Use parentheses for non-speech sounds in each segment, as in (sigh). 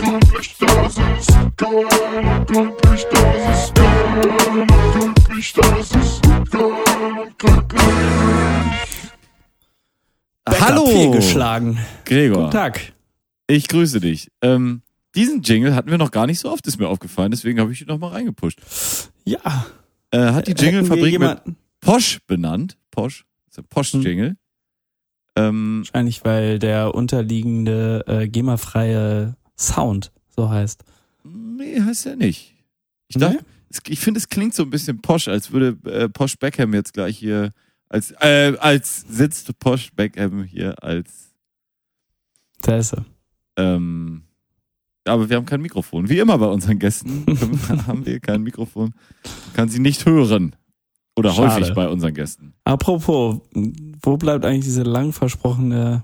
glücklich, das ist geil, glücklich, das ist geil, glücklich, das ist geil, glücklich. Hallo, fehlgeschlagen. Gregor. Guten Tag. Ich grüße dich. Ähm, diesen Jingle hatten wir noch gar nicht so oft, ist mir aufgefallen, deswegen habe ich ihn noch mal reingepusht. Ja. Äh, hat die Jingle-Fabrik mit Posch benannt. Posch. Das ist ein Posch-Jingle. Ähm, Wahrscheinlich, weil der unterliegende äh, GEMA-freie Sound so heißt. nee, heißt er nicht. Ich Nee? dachte, es, ich finde, es klingt so ein bisschen Posch, als würde äh, Posch Beckham jetzt gleich hier als äh, als sitzt Posch Beckham hier als Da ist er. ähm, aber wir haben kein Mikrofon. Wie immer bei unseren Gästen (laughs) haben wir kein Mikrofon. Man kann sie nicht hören. Oder Schade. häufig bei unseren Gästen. Apropos, wo bleibt eigentlich diese lang versprochene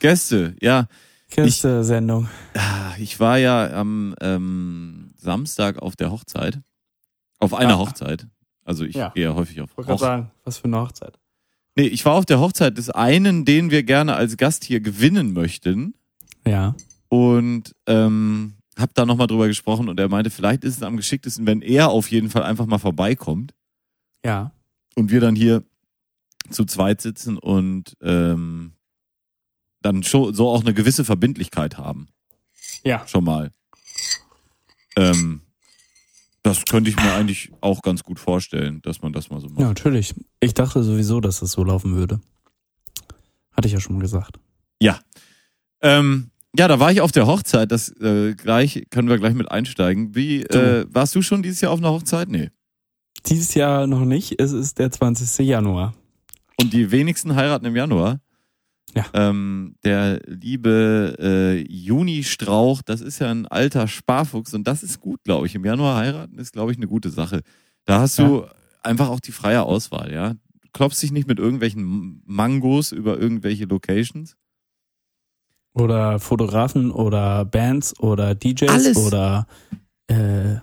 Gäste, ja. Gäste-Sendung? Ah, Ich war ja am ähm, Samstag auf der Hochzeit. Auf einer Ja. Hochzeit. Also ich Ja. gehe ja häufig auf Hochzeiten. sagen, was für eine Hochzeit. Nee, ich war auf der Hochzeit des einen, den wir gerne als Gast hier gewinnen möchten. Ja. Und ähm, hab da nochmal drüber gesprochen und er meinte, vielleicht ist es am geschicktesten, wenn er auf jeden Fall einfach mal vorbeikommt Ja. und wir dann hier zu zweit sitzen und ähm, dann schon so auch eine gewisse Verbindlichkeit haben. Ja. Schon mal. Ähm, das könnte ich mir eigentlich auch ganz gut vorstellen, dass man das mal so macht. Ja, natürlich. Ich dachte sowieso, dass das so laufen würde. Hatte ich ja schon gesagt. Ähm, ja, da war ich auf der Hochzeit. Das äh, gleich können wir gleich mit einsteigen. Wie äh, warst du schon dieses Jahr auf einer Hochzeit? Nee. Dieses Jahr noch nicht. Es ist der 20. Januar. Und die wenigsten heiraten im Januar. Ja. Ähm, der liebe äh, Juni Strauch, das ist ja ein alter Sparfuchs und das ist gut, glaube ich. Im Januar heiraten ist, glaube ich, eine gute Sache. Da hast du einfach auch die freie Auswahl, ja. Du klopfst dich nicht mit irgendwelchen Mangos über irgendwelche Locations. Oder Fotografen oder Bands oder DJs Alles. oder äh,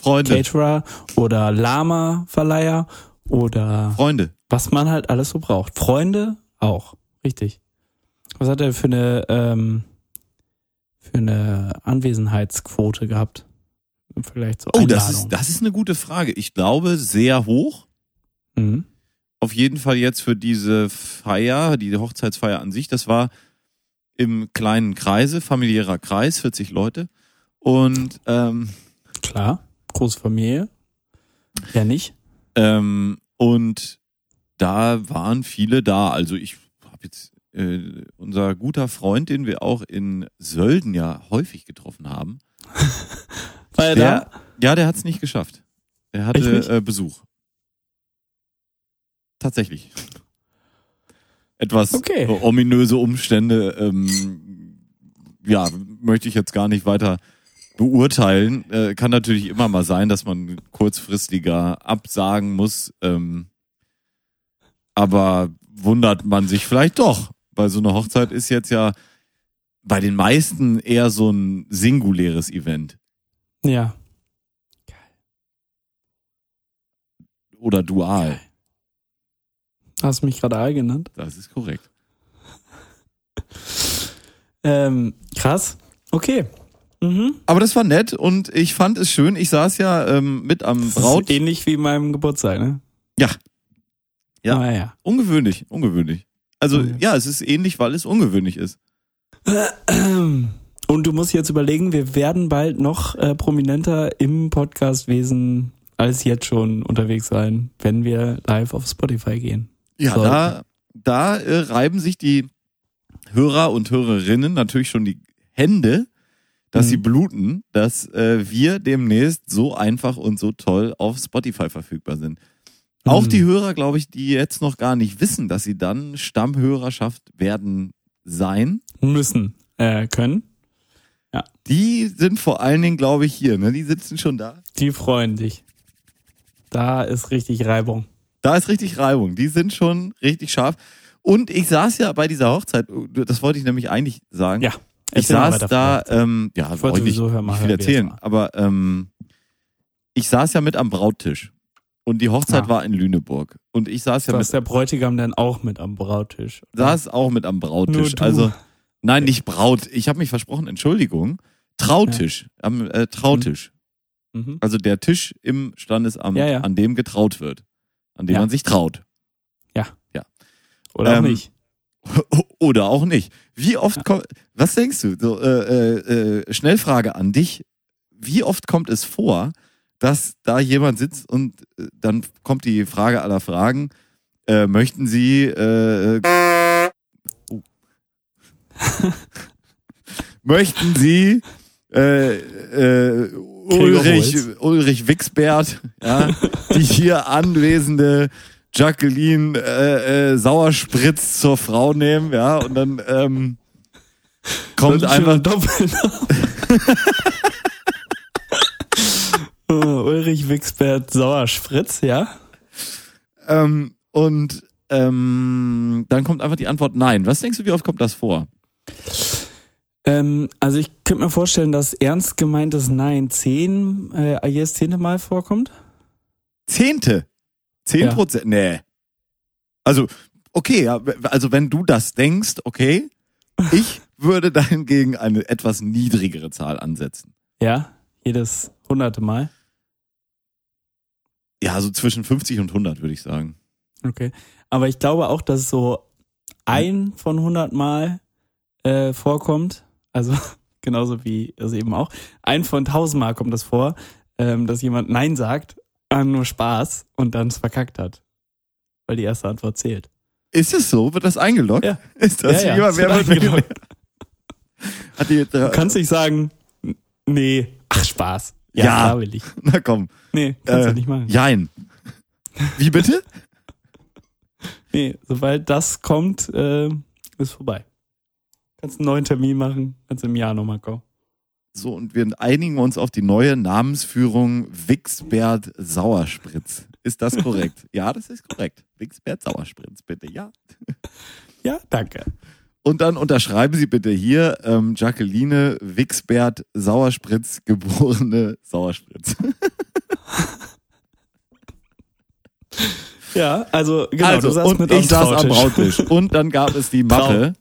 Freunde, Caterer oder Lama-Verleiher oder Freunde. was man halt alles so braucht. Freunde auch, richtig. Was hat er für eine ähm, für eine Anwesenheitsquote gehabt? Vielleicht so Oh, das ist, das ist eine gute Frage. Ich glaube, sehr hoch. Mhm. Auf jeden Fall jetzt für diese Feier, die Hochzeitsfeier an sich. Das war im kleinen Kreise, familiärer Kreis, 40 Leute. Und ähm, Klar, große Familie. Ja nicht. ähm, und da waren viele da. Also ich habe jetzt äh, unser guter Freund, den wir auch in Sölden ja häufig getroffen haben. (laughs) War er der, da? ja, der hat es nicht geschafft. Er hatte äh, Besuch. Tatsächlich. Etwas Okay. ominöse Umstände, ähm, ja, möchte ich jetzt gar nicht weiter beurteilen. Äh, kann natürlich immer mal sein, dass man kurzfristiger absagen muss. Ähm, aber wundert man sich vielleicht doch, weil so eine Hochzeit ist jetzt ja bei den meisten eher so ein singuläres Event. Ja. Oder dual. Hast du mich gerade Aal genannt? Das ist korrekt. (laughs) Ähm, krass. Okay. Mhm. Aber das war nett und ich fand es schön. Ich saß ja ähm, mit am Das Braut. ist ähnlich wie meinem Geburtstag, ne? Ja. Ja. Ah, ja. Ungewöhnlich, ungewöhnlich. Also Okay. ja, es ist ähnlich, weil es ungewöhnlich ist. (clears throat) Und du musst jetzt überlegen, wir werden bald noch äh, prominenter im Podcastwesen als jetzt schon unterwegs sein, wenn wir live auf Spotify gehen. Ja, So. da, da äh, reiben sich die Hörer und Hörerinnen natürlich schon die Hände, dass Mhm. sie bluten, dass äh, wir demnächst so einfach und so toll auf Spotify verfügbar sind. Auch Mhm. die Hörer, glaube ich, die jetzt noch gar nicht wissen, dass sie dann Stammhörerschaft werden sein, Müssen äh, können. die sind vor allen Dingen, glaube ich, hier. Ne? Die sitzen schon da. Die freuen dich. Da ist richtig Reibung. Da ist richtig Reibung. Die sind schon richtig scharf. Und ich saß ja bei dieser Hochzeit, das wollte ich nämlich eigentlich sagen. Ja. Ich saß da, ähm, ja, Ich wollte sowieso mal nicht viel erzählen, aber ähm, ich saß ja mit am Brauttisch. Und die Hochzeit Ah. war in Lüneburg. Und ich saß ja Saß mit, der Bräutigam dann auch mit am Brautisch? saß auch mit am Brauttisch. Also Nein, nicht Braut. Ich habe mich versprochen, Entschuldigung. Trautisch. Am äh, Trautisch. Mhm. Also der Tisch im Standesamt, Ja, ja. an dem getraut wird. An dem Ja. man sich traut. Oder auch Ähm, nicht. (laughs) Oder auch nicht. Wie oft kommt, was denkst du? So, äh, äh, äh, Schnellfrage an dich. Wie oft kommt es vor, dass da jemand sitzt und äh, dann kommt die Frage aller Fragen, äh, möchten Sie, äh, äh, oh. (laughs) möchten Sie, äh, äh, Ulrich. Ulrich Wixbert, ja, die (laughs) hier anwesende Jacqueline äh, äh, Sauerspritz zur Frau nehmen, ja, und dann ähm, kommt schon einfach. (laughs) Oh, Ulrich Wixbert Sauerspritz, ja? ähm, und ähm, dann kommt einfach die Antwort nein. Was denkst du, wie oft kommt das vor? Ähm, also ich könnte mir vorstellen, dass ernst gemeintes Nein zehn, äh, jedes zehnte Mal vorkommt. Zehnte. Zehn Ja. Prozent. Nee. Also, okay, ja, also wenn du das denkst, okay. Ich (laughs) würde dahingegen eine etwas niedrigere Zahl ansetzen. Ja, jedes hunderte Mal. Ja, so zwischen 50 und 100 würde ich sagen. Okay. Aber ich glaube auch, dass so ein von 100 Mal äh, vorkommt. Also (laughs) genauso wie es eben auch. Ein von 1000 Mal kommt das vor, ähm, dass jemand Nein sagt, ah, nur Spaß und dann es verkackt hat. Weil die erste Antwort zählt. Ist es so? Wird das eingeloggt? Ja. Ist das Ja, ja, wer wird eingeloggt. (laughs) Hat die, Du kannst nicht sagen, nee, ach Spaß. Ja, Ja. klar will ich. (laughs) Na komm. Nee, kannst Äh, du nicht machen. Jein. Wie bitte? (laughs) Nee, sobald das kommt, äh, ist vorbei. Kannst einen neuen Termin machen, kannst im Jahr nochmal kommen. So, und wir einigen uns auf die neue Namensführung Wixbert Sauerspritz. Ist das korrekt? (laughs) ja, das ist korrekt. Wixbert Sauerspritz, bitte, ja. (laughs) Ja, danke. Und dann unterschreiben Sie bitte hier ähm, Jacqueline Wixbert Sauerspritz, geborene Sauerspritz. (laughs) Ja, also genau, also, du saßt und mit ich saß am. Brautisch. Und dann gab es die Mappe.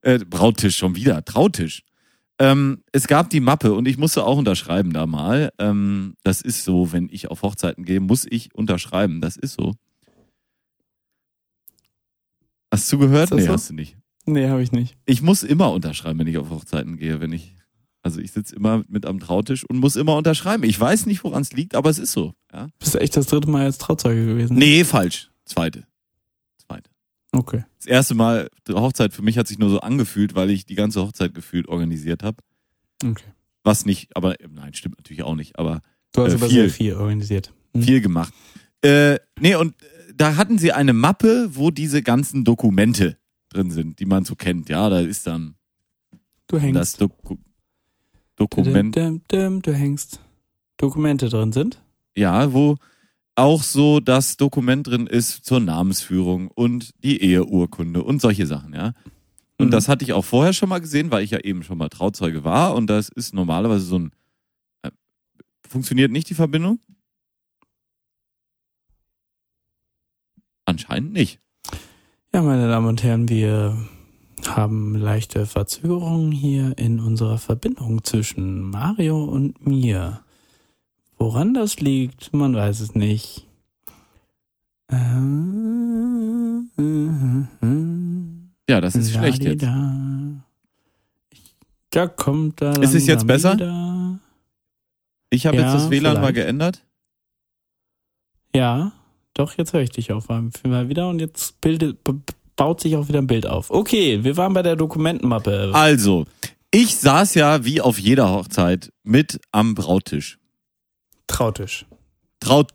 Äh, Brautisch schon wieder, Trautisch. Ähm, es gab die Mappe und ich musste auch unterschreiben da mal. Ähm, das ist so, wenn ich auf Hochzeiten gehe, muss ich unterschreiben. Das ist so. Hast du gehört? Nee, so? hast du nicht. Nee, habe ich nicht. Ich muss immer unterschreiben, wenn ich auf Hochzeiten gehe, wenn ich. Also ich sitze immer mit am Trautisch und muss immer unterschreiben. Ich weiß nicht, woran es liegt, aber es ist so. Ja? Bist du echt das dritte Mal als Trauzeuge gewesen? Nee, falsch. Zweite. Okay. Das erste Mal die Hochzeit für mich hat sich nur so angefühlt, weil ich die ganze Hochzeit gefühlt organisiert habe. Okay. Was nicht, aber nein, stimmt natürlich auch nicht, aber Du hast Äh, aber viel. sehr viel organisiert. Hm. viel gemacht. Äh, nee, und äh, da hatten sie eine Mappe, wo diese ganzen Dokumente drin sind, die man so kennt. Ja, da ist dann Du hängst. das Doku Dokument, Dim, dim, dim, du hängst. Dokumente drin sind. ja, wo auch so das Dokument drin ist zur Namensführung und die Eheurkunde und solche Sachen, ja. Und Mhm. das hatte ich auch vorher schon mal gesehen, weil ich ja eben schon mal Trauzeuge war und das ist normalerweise so ein äh, funktioniert nicht die Verbindung? Anscheinend nicht. Ja, meine Damen und Herren, wir haben leichte Verzögerungen hier in unserer Verbindung zwischen Mario und mir. Woran das liegt, man weiß es nicht. Ja, das ist schlecht jetzt. Da. Da kommt da. Ist es jetzt besser? wieder. Ich habe Ja, jetzt das WLAN mal vielleicht. geändert. Ja, doch, jetzt höre ich dich auf einmal wieder und jetzt bildet, baut sich auch wieder ein Bild auf. Okay, wir waren bei der Dokumentenmappe. Also, ich saß ja wie auf jeder Hochzeit mit am Brautisch. Trautisch. Traut.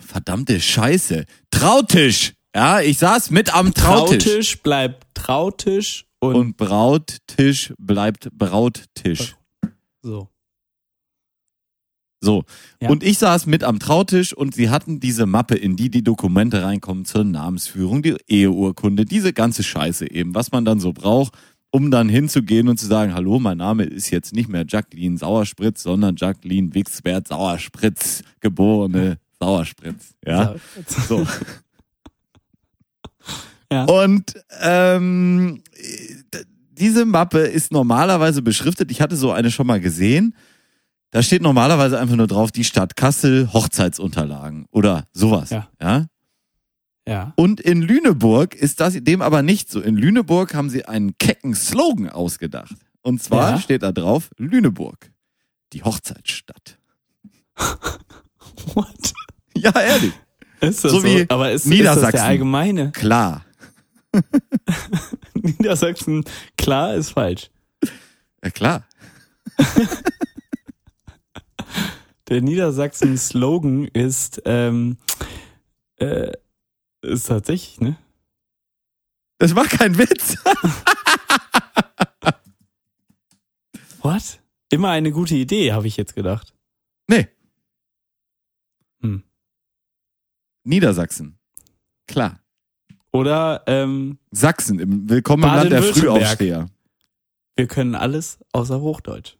Verdammte Scheiße. Trautisch. Ja, ich saß mit am Trautisch. Trautisch bleibt Trautisch und, Und Brauttisch bleibt Brauttisch. so. So. Ja. Und ich saß mit am Trautisch und sie hatten diese Mappe, in die die Dokumente reinkommen zur Namensführung, die Eheurkunde, diese ganze Scheiße eben, was man dann so braucht, um dann hinzugehen und zu sagen, hallo, mein Name ist jetzt nicht mehr Jacqueline Sauerspritz, sondern Jacqueline Wixbert Sauerspritz, geborene Sauerspritz. Ja. So. (laughs) Ja. Und ähm, diese Mappe ist normalerweise beschriftet. Ich hatte so eine schon mal gesehen. Da steht normalerweise einfach nur drauf, die Stadt Kassel, Hochzeitsunterlagen oder sowas. Ja. ja? Ja. Und in Lüneburg ist das dem aber nicht so. In Lüneburg haben sie einen kecken Slogan ausgedacht. Und zwar Ja. steht da drauf, Lüneburg, die Hochzeitsstadt. (laughs) What? Ja, ehrlich. Ist das So so? wie Aber ist, ist das Niedersachsen. der allgemeine? Klar. (laughs) Niedersachsen, klar, ist falsch. Ja, klar. (laughs) Der Niedersachsen-Slogan ist, ähm, äh, ist tatsächlich, ne? Das war kein Witz. (laughs) What? Immer eine gute Idee, habe ich jetzt gedacht. Nee. Hm. Niedersachsen. Klar. Oder ähm, Sachsen, im Willkommen im Land der. Frühaufsteher. wir können alles außer Hochdeutsch.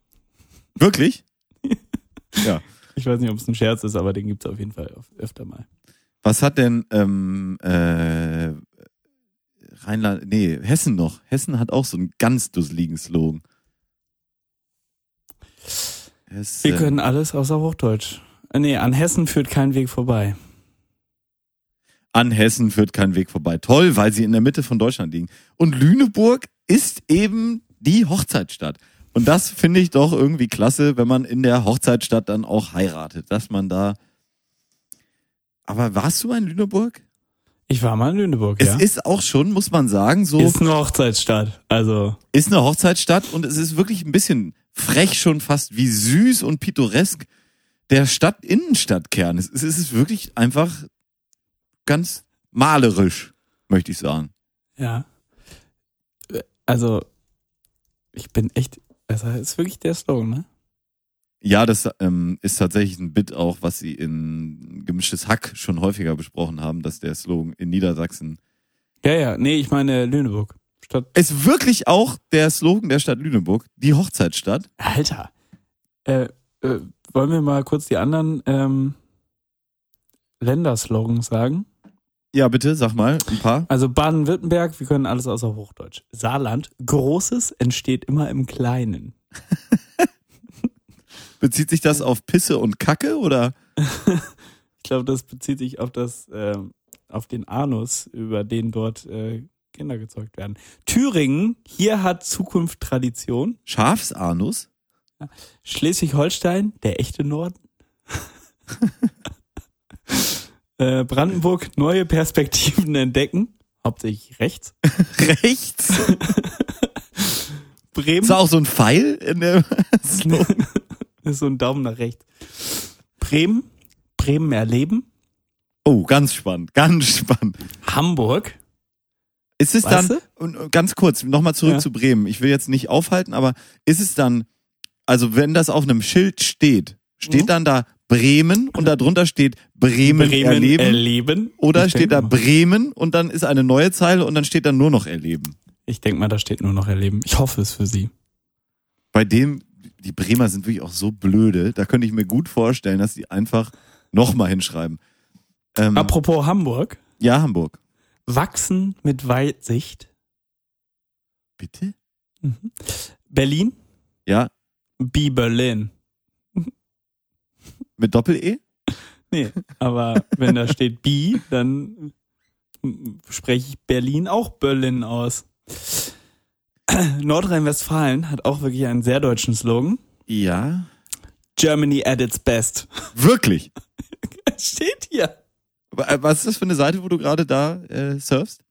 Wirklich? (laughs) ja. Ich weiß nicht, ob es ein Scherz ist, aber den gibt's auf jeden Fall öf- öfter mal. Was hat denn ähm, äh, Rheinland, nee, Hessen noch. Hessen hat auch so einen ganz dusseligen Slogan. Hessen. Wir können alles außer Hochdeutsch. Äh, Nee, an Hessen führt kein Weg vorbei. An Hessen führt kein Weg vorbei. Toll, weil sie in der Mitte von Deutschland liegen. Und Lüneburg ist eben die Hochzeitsstadt. Und das finde ich doch irgendwie klasse, wenn man in der Hochzeitsstadt dann auch heiratet, dass man da. Aber warst du mal in Lüneburg? Ich war mal in Lüneburg, Es ja. ist auch schon, muss man sagen, so ist eine Hochzeitsstadt. Also, ist eine Hochzeitsstadt und es ist wirklich ein bisschen frech schon fast, wie süß und pittoresk der Stadt Innenstadtkern ist. Es ist wirklich einfach ganz malerisch, möchte ich sagen. ja. Also, ich bin echt, also, ist wirklich der Slogan, ne? Ja, das ähm, ist tatsächlich ein Bit auch, was sie in Gemischtes Hack schon häufiger besprochen haben, dass der Slogan in Niedersachsen Ja, ja, nee, ich meine Lüneburg. Stadt, ist wirklich auch der Slogan der Stadt Lüneburg, die Hochzeitsstadt. Alter. Äh, äh, wollen wir mal kurz die anderen ähm, Länderslogans sagen? Ja, bitte, sag mal, ein paar. Also Baden-Württemberg, wir können alles außer Hochdeutsch. Saarland, Großes entsteht immer im Kleinen. (laughs) Bezieht sich das auf Pisse und Kacke oder? (laughs) Ich glaube, das bezieht sich auf das, ähm, auf den Anus, über den dort äh, Kinder gezeugt werden. Thüringen, hier hat Zukunft Tradition. Schafsanus? Schleswig-Holstein, der echte Norden. (laughs) äh, Brandenburg, neue Perspektiven entdecken. Hauptsächlich rechts. Rechts? (laughs) Bremen Ist da auch so ein Pfeil in der? Ist (laughs) so ein Daumen nach rechts. Bremen, Bremen erleben. Oh, ganz spannend, ganz spannend. Hamburg, Ist es Weißt dann, und ganz kurz, nochmal zurück Ja. zu Bremen. Ich will jetzt nicht aufhalten, aber ist es dann, also wenn das auf einem Schild steht, steht Mhm. dann da Bremen und darunter steht Bremen, Bremen erleben? erleben. oder Ich steht da mal. Bremen und dann ist eine neue Zeile und dann steht da nur noch erleben? Ich denke mal, da steht nur noch erleben. Ich hoffe es für Sie. Bei dem, die Bremer sind wirklich auch so blöde, da könnte ich mir gut vorstellen, dass die einfach nochmal hinschreiben. Ähm, Apropos Hamburg, ja, Hamburg. wachsen mit Weitsicht. Bitte? Berlin, Ja, Be Berlin. mit Doppel-E? Nee, aber wenn da steht Bi, dann spreche ich Berlin auch Berlin aus. (clears throat) Nordrhein-Westfalen hat auch wirklich einen sehr deutschen Slogan. Ja. Germany at its best. Wirklich? (laughs) Steht hier. Äh, Was ist das für eine Seite, wo du gerade da äh, surfst?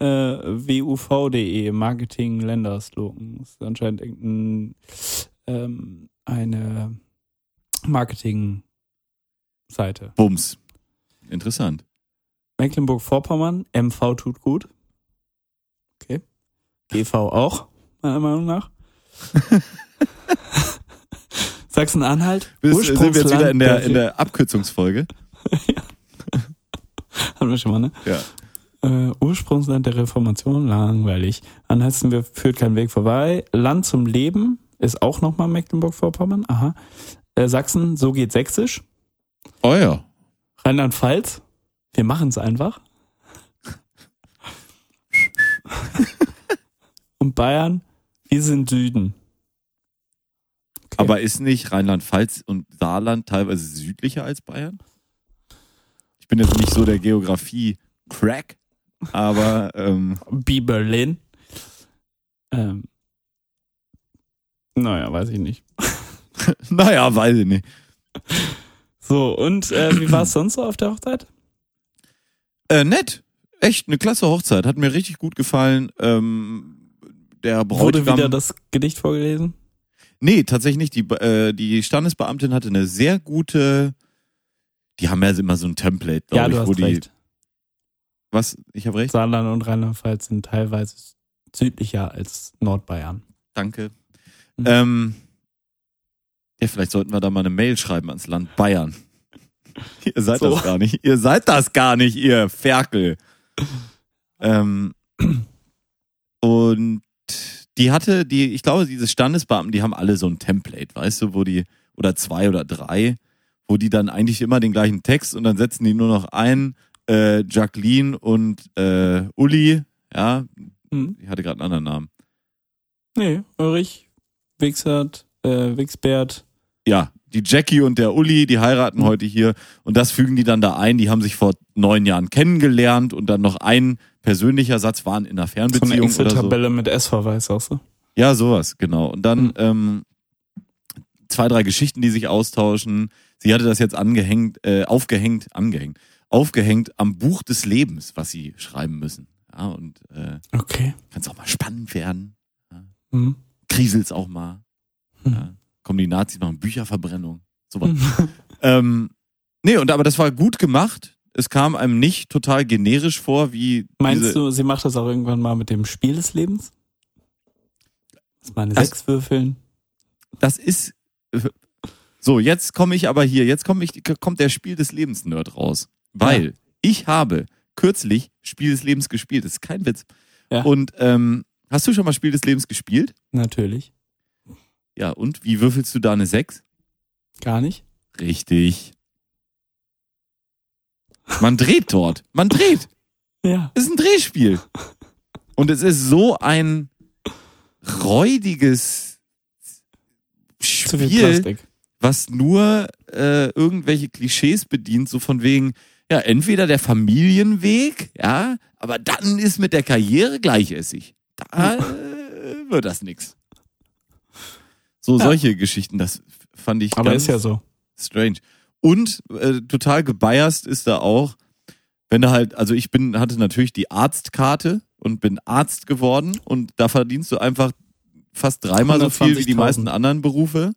Äh, WUV.de, Marketing Länderslogan. Das ist anscheinend irgendein, ähm, eine Marketing-Seite. Bums. Interessant. Mecklenburg-Vorpommern, MV tut gut. GV auch, meiner Meinung nach. (laughs) Sachsen-Anhalt, sind wir jetzt wieder in der, in der Abkürzungsfolge? (laughs) Hatten wir schon mal, ne? Ja. Äh, Ursprungsland der Reformation, langweilig. Ansonsten wir führt kein Weg vorbei. Land zum Leben ist auch nochmal Mecklenburg-Vorpommern. Aha. Äh, Sachsen, so geht Sächsisch. Oh ja. Rheinland-Pfalz, wir machen es einfach. (laughs) Und Bayern, Wir sind Süden. Okay. Aber ist nicht Rheinland-Pfalz und Saarland teilweise südlicher als Bayern? Ich bin jetzt nicht so der Geografie-Crack, aber (laughs) ähm, Be Berlin. Ähm. Naja, weiß ich nicht. (laughs) naja, weiß ich nicht. So, und äh, wie war es sonst so auf der Hochzeit? Äh, nett. Echt eine klasse Hochzeit. Hat mir richtig gut gefallen. Ähm, der Wurde Bräutigam. wieder das Gedicht vorgelesen? Nee, tatsächlich nicht. Die, äh, die Standesbeamtin hatte eine sehr gute. Die haben ja immer so ein Template, glaube ja, ich, du hast wo die. recht. Was? Ich habe recht? Saarland und Rheinland-Pfalz sind teilweise südlicher als Nordbayern. Danke. Mhm. Ähm, ja, vielleicht sollten wir da mal eine Mail schreiben ans Land Bayern. (laughs) Ihr seid So. das gar nicht. Ihr seid das gar nicht, ihr Ferkel. (laughs) Ähm, und die hatte, die, ich glaube, diese Standesbeamten, die haben alle so ein Template, weißt du, wo die, oder zwei oder drei, wo die dann eigentlich immer den gleichen Text und dann setzen die nur noch ein, äh, Jacqueline und äh, Uli, ja, Mhm. die hatte gerade einen anderen Namen. Nee, Ulrich, Wixert, äh, Wixbert. ja, die Jackie und der Uli, die heiraten Mhm. heute hier und das fügen die dann da ein. Die haben sich vor neun Jahren kennengelernt und dann noch ein persönlicher Satz waren in einer So eine Fernbeziehung oder so. Excel-Tabelle mit S-Verweis auch so. Ja, sowas, genau. Und dann Mhm. ähm, zwei, drei Geschichten, die sich austauschen. Sie hatte das jetzt angehängt, äh, aufgehängt, angehängt, aufgehängt am Buch des Lebens, was sie schreiben müssen. Ja, und äh, Okay. kann es auch mal spannend werden. Mhm. Kriselt's auch mal. Mhm. Ja. Kommen die Nazis, machen Bücherverbrennung. Sowas. Ähm, nee, und aber das war gut gemacht. Es kam einem nicht total generisch vor, wie Meinst du, sie macht das auch irgendwann mal mit dem Spiel des Lebens? Dass meine Das- sechs würfeln? das ist so, jetzt komme ich aber hier, jetzt komme ich kommt der Spiel des Lebens Nerd raus, weil Ja. ich habe kürzlich Spiel des Lebens gespielt, das ist kein Witz. Ja. Und ähm, hast du schon mal Spiel des Lebens gespielt? Natürlich. Ja, und wie würfelst du da eine 6? Gar nicht. Richtig. Man dreht dort. Man dreht. (laughs) Ja. Es ist ein Drehspiel. Und es ist so ein räudiges Spiel, was nur äh, irgendwelche Klischees bedient, so von wegen, ja, entweder der Familienweg, ja, aber dann ist mit der Karriere gleichessig. Da äh, wird das nix. So, Ja. solche Geschichten, das fand ich Aber ganz ist ja so. strange. Und äh, total gebiased ist da auch, wenn du halt, also ich bin, hatte natürlich die Arztkarte und bin Arzt geworden und da verdienst du einfach fast dreimal so viel wie die 120.000. meisten anderen Berufe.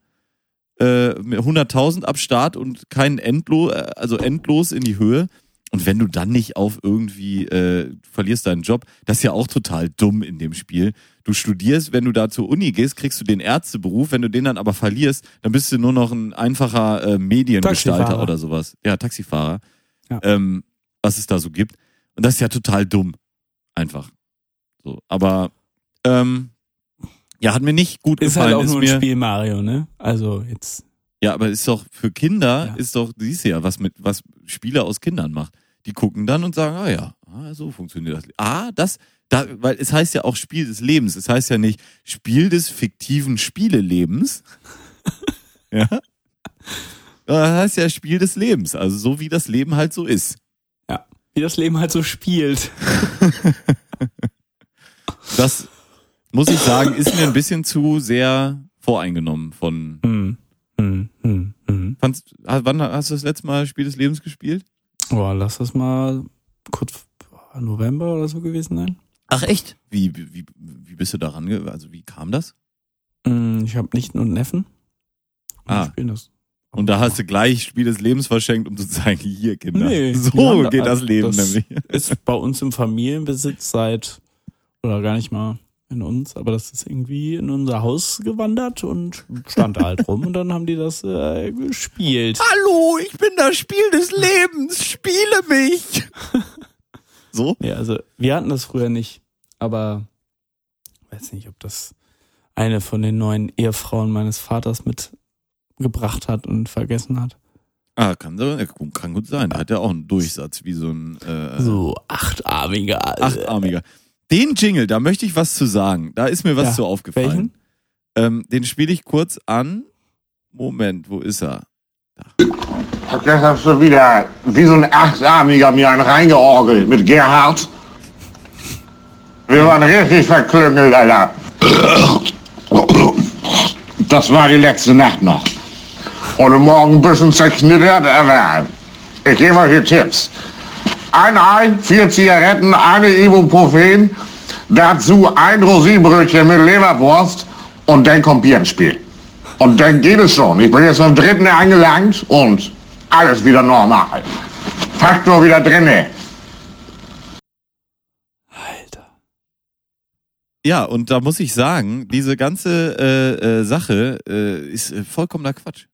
Äh, mit 100.000 ab Start und kein endlos, also endlos in die Höhe. Und wenn du dann nicht auf irgendwie, äh, verlierst deinen Job, das ist ja auch total dumm in dem Spiel. Du studierst, wenn du da zur Uni gehst, kriegst du den Ärzteberuf, wenn du den dann aber verlierst, dann bist du nur noch ein einfacher äh, Mediengestalter Taxifahrer. oder sowas. Ja, Taxifahrer. Ja. Ähm, was es da so gibt. Und das ist ja total dumm. Einfach. So. Aber ähm, ja, hat mir nicht gut Ist gefallen. halt auch ist nur ein Spiel Mario, ne? Also jetzt. ja, aber ist doch für Kinder, Ja. ist doch, du siehst ja, was mit, was Spiele aus Kindern macht. Die gucken dann und sagen, ah ja, ah, so funktioniert das. Ah, das, da, weil es heißt ja auch Spiel des Lebens. Es heißt ja nicht Spiel des fiktiven Spielelebens. (laughs) ja. Das heißt ja Spiel des Lebens. Also so wie das Leben halt so ist. Wie das Leben halt so spielt. (laughs) Das muss ich sagen, ist mir ein bisschen zu sehr voreingenommen von. Hm. Hm. Hm. Hm. Fandst, ah, wann hast du das letzte Mal Spiel des Lebens gespielt? Boah, lass das mal kurz November oder so gewesen sein. Ach echt? Wie, wie, wie- wie bist du daran? Also wie kam das? Hm, Ich habe Nichten und Neffen. Und Ah. spielen das. Und da hast du gleich Spiel des Lebens verschenkt, um zu zeigen, hier Kinder. Nee, so haben da- geht das Leben das- nämlich. Ist bei uns im Familienbesitz seit, oder gar nicht mal in uns, aber das ist irgendwie in unser Haus gewandert und stand da halt rum und dann haben die das äh, gespielt. Hallo, ich bin das Spiel des Lebens, spiele mich. (laughs) so? Ja, also wir hatten das früher nicht, aber weiß nicht, ob das eine von den neuen Ehefrauen meines Vaters mitgebracht hat und vergessen hat. Ah, kann, so- kann gut sein. Der hat ja auch einen Durchsatz wie so ein äh, So achtarmiger. achtarmiger. Den Jingle, da möchte ich was zu sagen. Da ist mir was Ja, zu aufgefallen. Welchen? Ähm, den spiele ich kurz an. Moment, wo ist er? Das hast du wieder wie so ein Achtarmiger mir einen reingeorgelt mit Gerhard. Wir waren richtig verklüngelt, Alter. Das war die letzte Nacht noch. Und morgen ein bisschen zerknittert, aber ich gebe euch hier Tipps. Ein Ei, vier Zigaretten, eine Ibuprofen, dazu ein Rosinenbrötchen mit Leberwurst und dann kommt Bier ins Spiel. Und dann geht es schon. Ich bin jetzt am dritten angelangt und alles wieder normal. Faktor wieder drinne. Alter. Ja, und da muss ich sagen, diese ganze äh, äh, Sache äh, ist vollkommener Quatsch.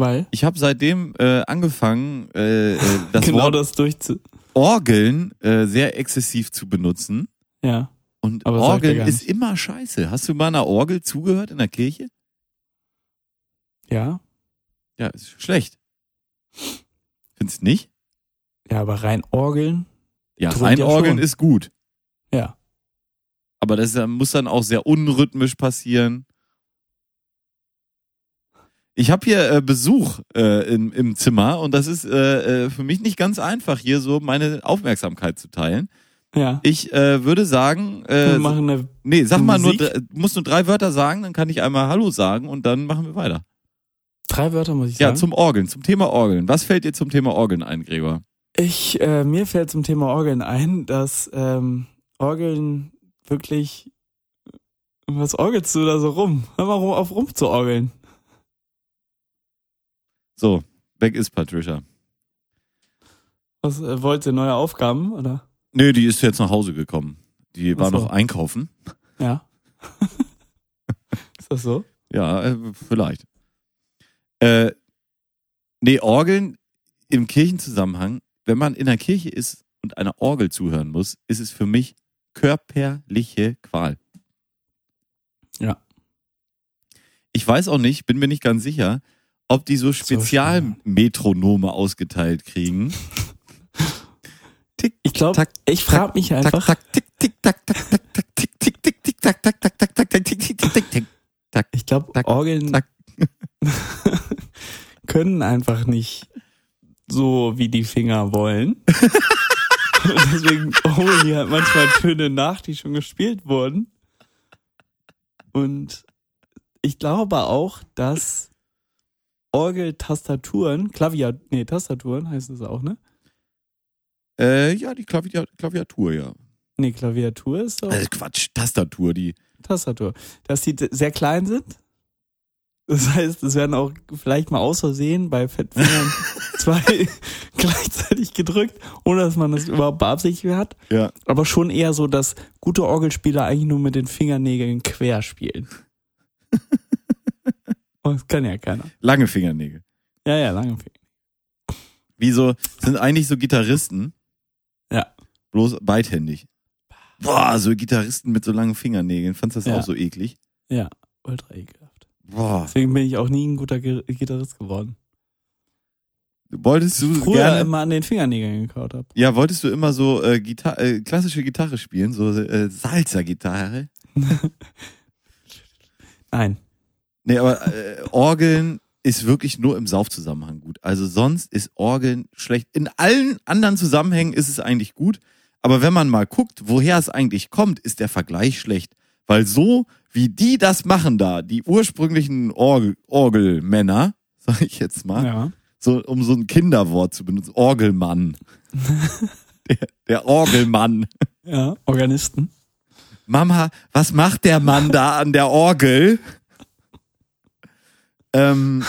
Weil? Ich habe seitdem äh, angefangen, äh, äh, (laughs) das genau Wort das durchzu. Orgeln äh, sehr exzessiv zu benutzen. Ja. Und Aber er Orgeln ist immer scheiße. Hast du mal einer Orgel zugehört in der Kirche? Ja. Ja, ist schlecht. Findest du nicht? Ja, aber rein Orgeln. Ja, rein ja Orgeln schon. ist gut. Ja. Aber das muss dann auch sehr unrhythmisch passieren. Ich habe hier äh, Besuch äh, im, im Zimmer und das ist äh, äh, für mich nicht ganz einfach, hier so meine Aufmerksamkeit zu teilen. Ja. Ich äh, würde sagen, Wir äh, machen eine. nee, sag mal nur, Musik? du musst nur drei Wörter sagen, dann kann ich einmal Hallo sagen und dann machen wir weiter. Drei Wörter muss ich Ja, sagen. zum Orgeln, zum Thema Orgeln. Was fällt dir zum Thema Orgeln ein, Gregor? Ich, äh, mir fällt zum Thema Orgeln ein, dass ähm, Orgeln wirklich. Was orgelst du da so rum? Hör mal auf rum zu orgeln. So, weg ist Patricia. Was äh, wollt ihr neue Aufgaben oder? Nee, die ist jetzt nach Hause gekommen. Die war so. noch einkaufen. Ja. (laughs) Ist das so? Ja, äh, vielleicht. Äh, nee, Orgeln im Kirchenzusammenhang, wenn man in der Kirche ist und einer Orgel zuhören muss, ist es für mich körperliche Qual. Ja. Ich weiß auch nicht, bin mir nicht ganz sicher, ob die so Spezialmetronome ausgeteilt kriegen. Tick, Ich glaube, ich frage mich einfach. tick, tick, tack, tack, tack, tack, tick, tick, tick, tick, tack, tack, tack, tack, tack, tack, tick, tick, tick, tick. Tack. Ich glaube, Orgeln (laughs) können einfach nicht so, wie die Finger wollen. Und (laughs) deswegen holen die halt manchmal Töne nach, die schon gespielt wurden. Und ich glaube auch, dass Orgeltastaturen, Klavier, nee, Tastaturen heißt es auch, ne? Äh, ja, die Klaviatur, Klaviatur, ja. Nee, Klaviatur ist doch Also Quatsch, Tastatur, die. Tastatur. Dass die sehr klein sind. Das heißt, es werden auch vielleicht mal aus Versehen bei Fettfingern (laughs) zwei (laughs) gleichzeitig gedrückt, ohne dass man das überhaupt beabsichtigt hat. Ja. Aber schon eher so, dass gute Orgelspieler eigentlich nur mit den Fingernägeln quer spielen. (laughs) Und das kann ja keiner. Lange Fingernägel. Ja, ja, lange Finger. Wie so, sind eigentlich so Gitarristen. Ja. Bloß beidhändig. Boah, so Gitarristen mit so langen Fingernägeln. Fandst du das Ja. auch so eklig? Ja, ultra ekelhaft. Boah. Deswegen bin ich auch nie ein guter Gi- Gitarrist geworden. Wolltest du Früher gerne. immer an den Fingernägeln gekaut habe. ja, wolltest du immer so äh, Gitar äh, klassische Gitarre spielen, so äh, Salsa-Gitarre? (laughs) Nein. Nee, aber äh, Orgeln ist wirklich nur im Saufzusammenhang gut. Also sonst ist Orgeln schlecht. In allen anderen Zusammenhängen ist es eigentlich gut. Aber wenn man mal guckt, woher es eigentlich kommt, ist der Vergleich schlecht. Weil so, wie die das machen da, die ursprünglichen Orgel, Orgelmänner, (laughs) sag ich jetzt mal, Ja. so, um so ein Kinderwort zu benutzen, Orgelmann. (laughs) der, der Orgelmann. Ja, Organisten. Mama, was macht der Mann da an der Orgel? Ähm,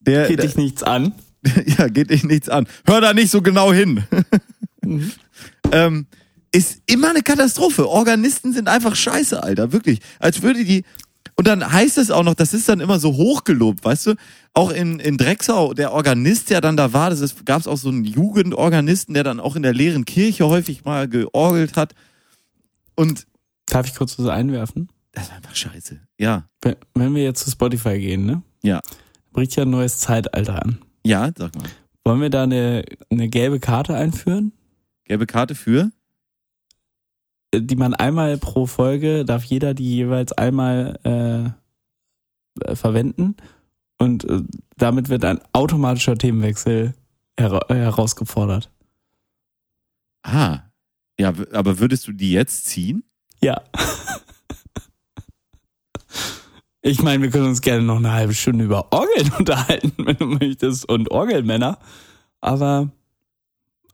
der, Geht der, dich nichts an. (laughs) ja, geht dich nichts an. Hör da nicht so genau hin. Mhm. (laughs) ähm, ist immer eine Katastrophe. Organisten sind einfach scheiße, Alter. Wirklich. Als würde die. Und dann heißt es auch noch, das ist dann immer so hochgelobt, weißt du? Auch in, in Drecksau, der Organist, der dann da war, das ist, gab es auch so einen Jugendorganisten, der dann auch in der leeren Kirche häufig mal georgelt hat. Und Darf ich kurz was einwerfen? das war einfach scheiße. Ja. Wenn wenn wir jetzt zu Spotify gehen, ne? Ja. Bricht ja ein neues Zeitalter an. Ja, sag mal. Wollen wir da eine, eine gelbe Karte einführen? Gelbe Karte für? äh, die man einmal pro Folge, darf jeder die jeweils einmal äh, äh, verwenden und äh, damit wird ein automatischer Themenwechsel hera herausgefordert. Ah. Ja, aber würdest du die jetzt ziehen? Ja. (laughs) Ich meine, wir können uns gerne noch eine halbe Stunde über Orgeln (laughs) unterhalten, wenn du möchtest, und Orgelmänner. Aber,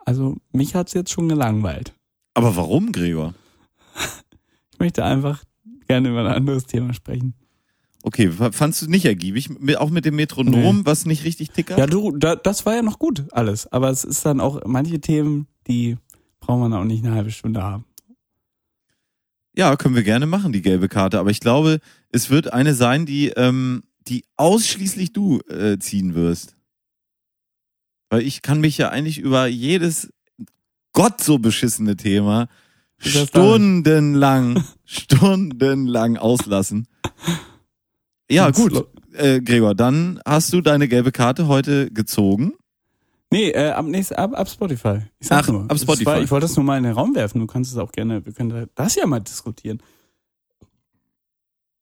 also, mich hat's jetzt schon gelangweilt. Aber warum, Gregor? (laughs) Ich möchte einfach gerne über ein anderes Thema sprechen. Okay, fandst du nicht ergiebig? Auch mit dem Metronom, Nee. was nicht richtig tickert? Ja, du, da, das war ja noch gut, alles. Aber es ist dann auch manche Themen, die braucht man auch nicht eine halbe Stunde haben. Ja, können wir gerne machen, die gelbe Karte. Aber ich glaube, es wird eine sein, die, ähm, die ausschließlich du äh, ziehen wirst. Weil ich kann mich ja eigentlich über jedes Gott so beschissene Thema stundenlang, (laughs) stundenlang auslassen. Ja, gut. Äh, Gregor, dann hast du deine gelbe Karte heute gezogen. Nee, äh, ab, nächst, ab, ab Spotify. Ich Ach, nur. ab Spotify. War, ich wollte das nur mal in den Raum werfen. Du kannst es auch gerne, wir können das ja mal diskutieren.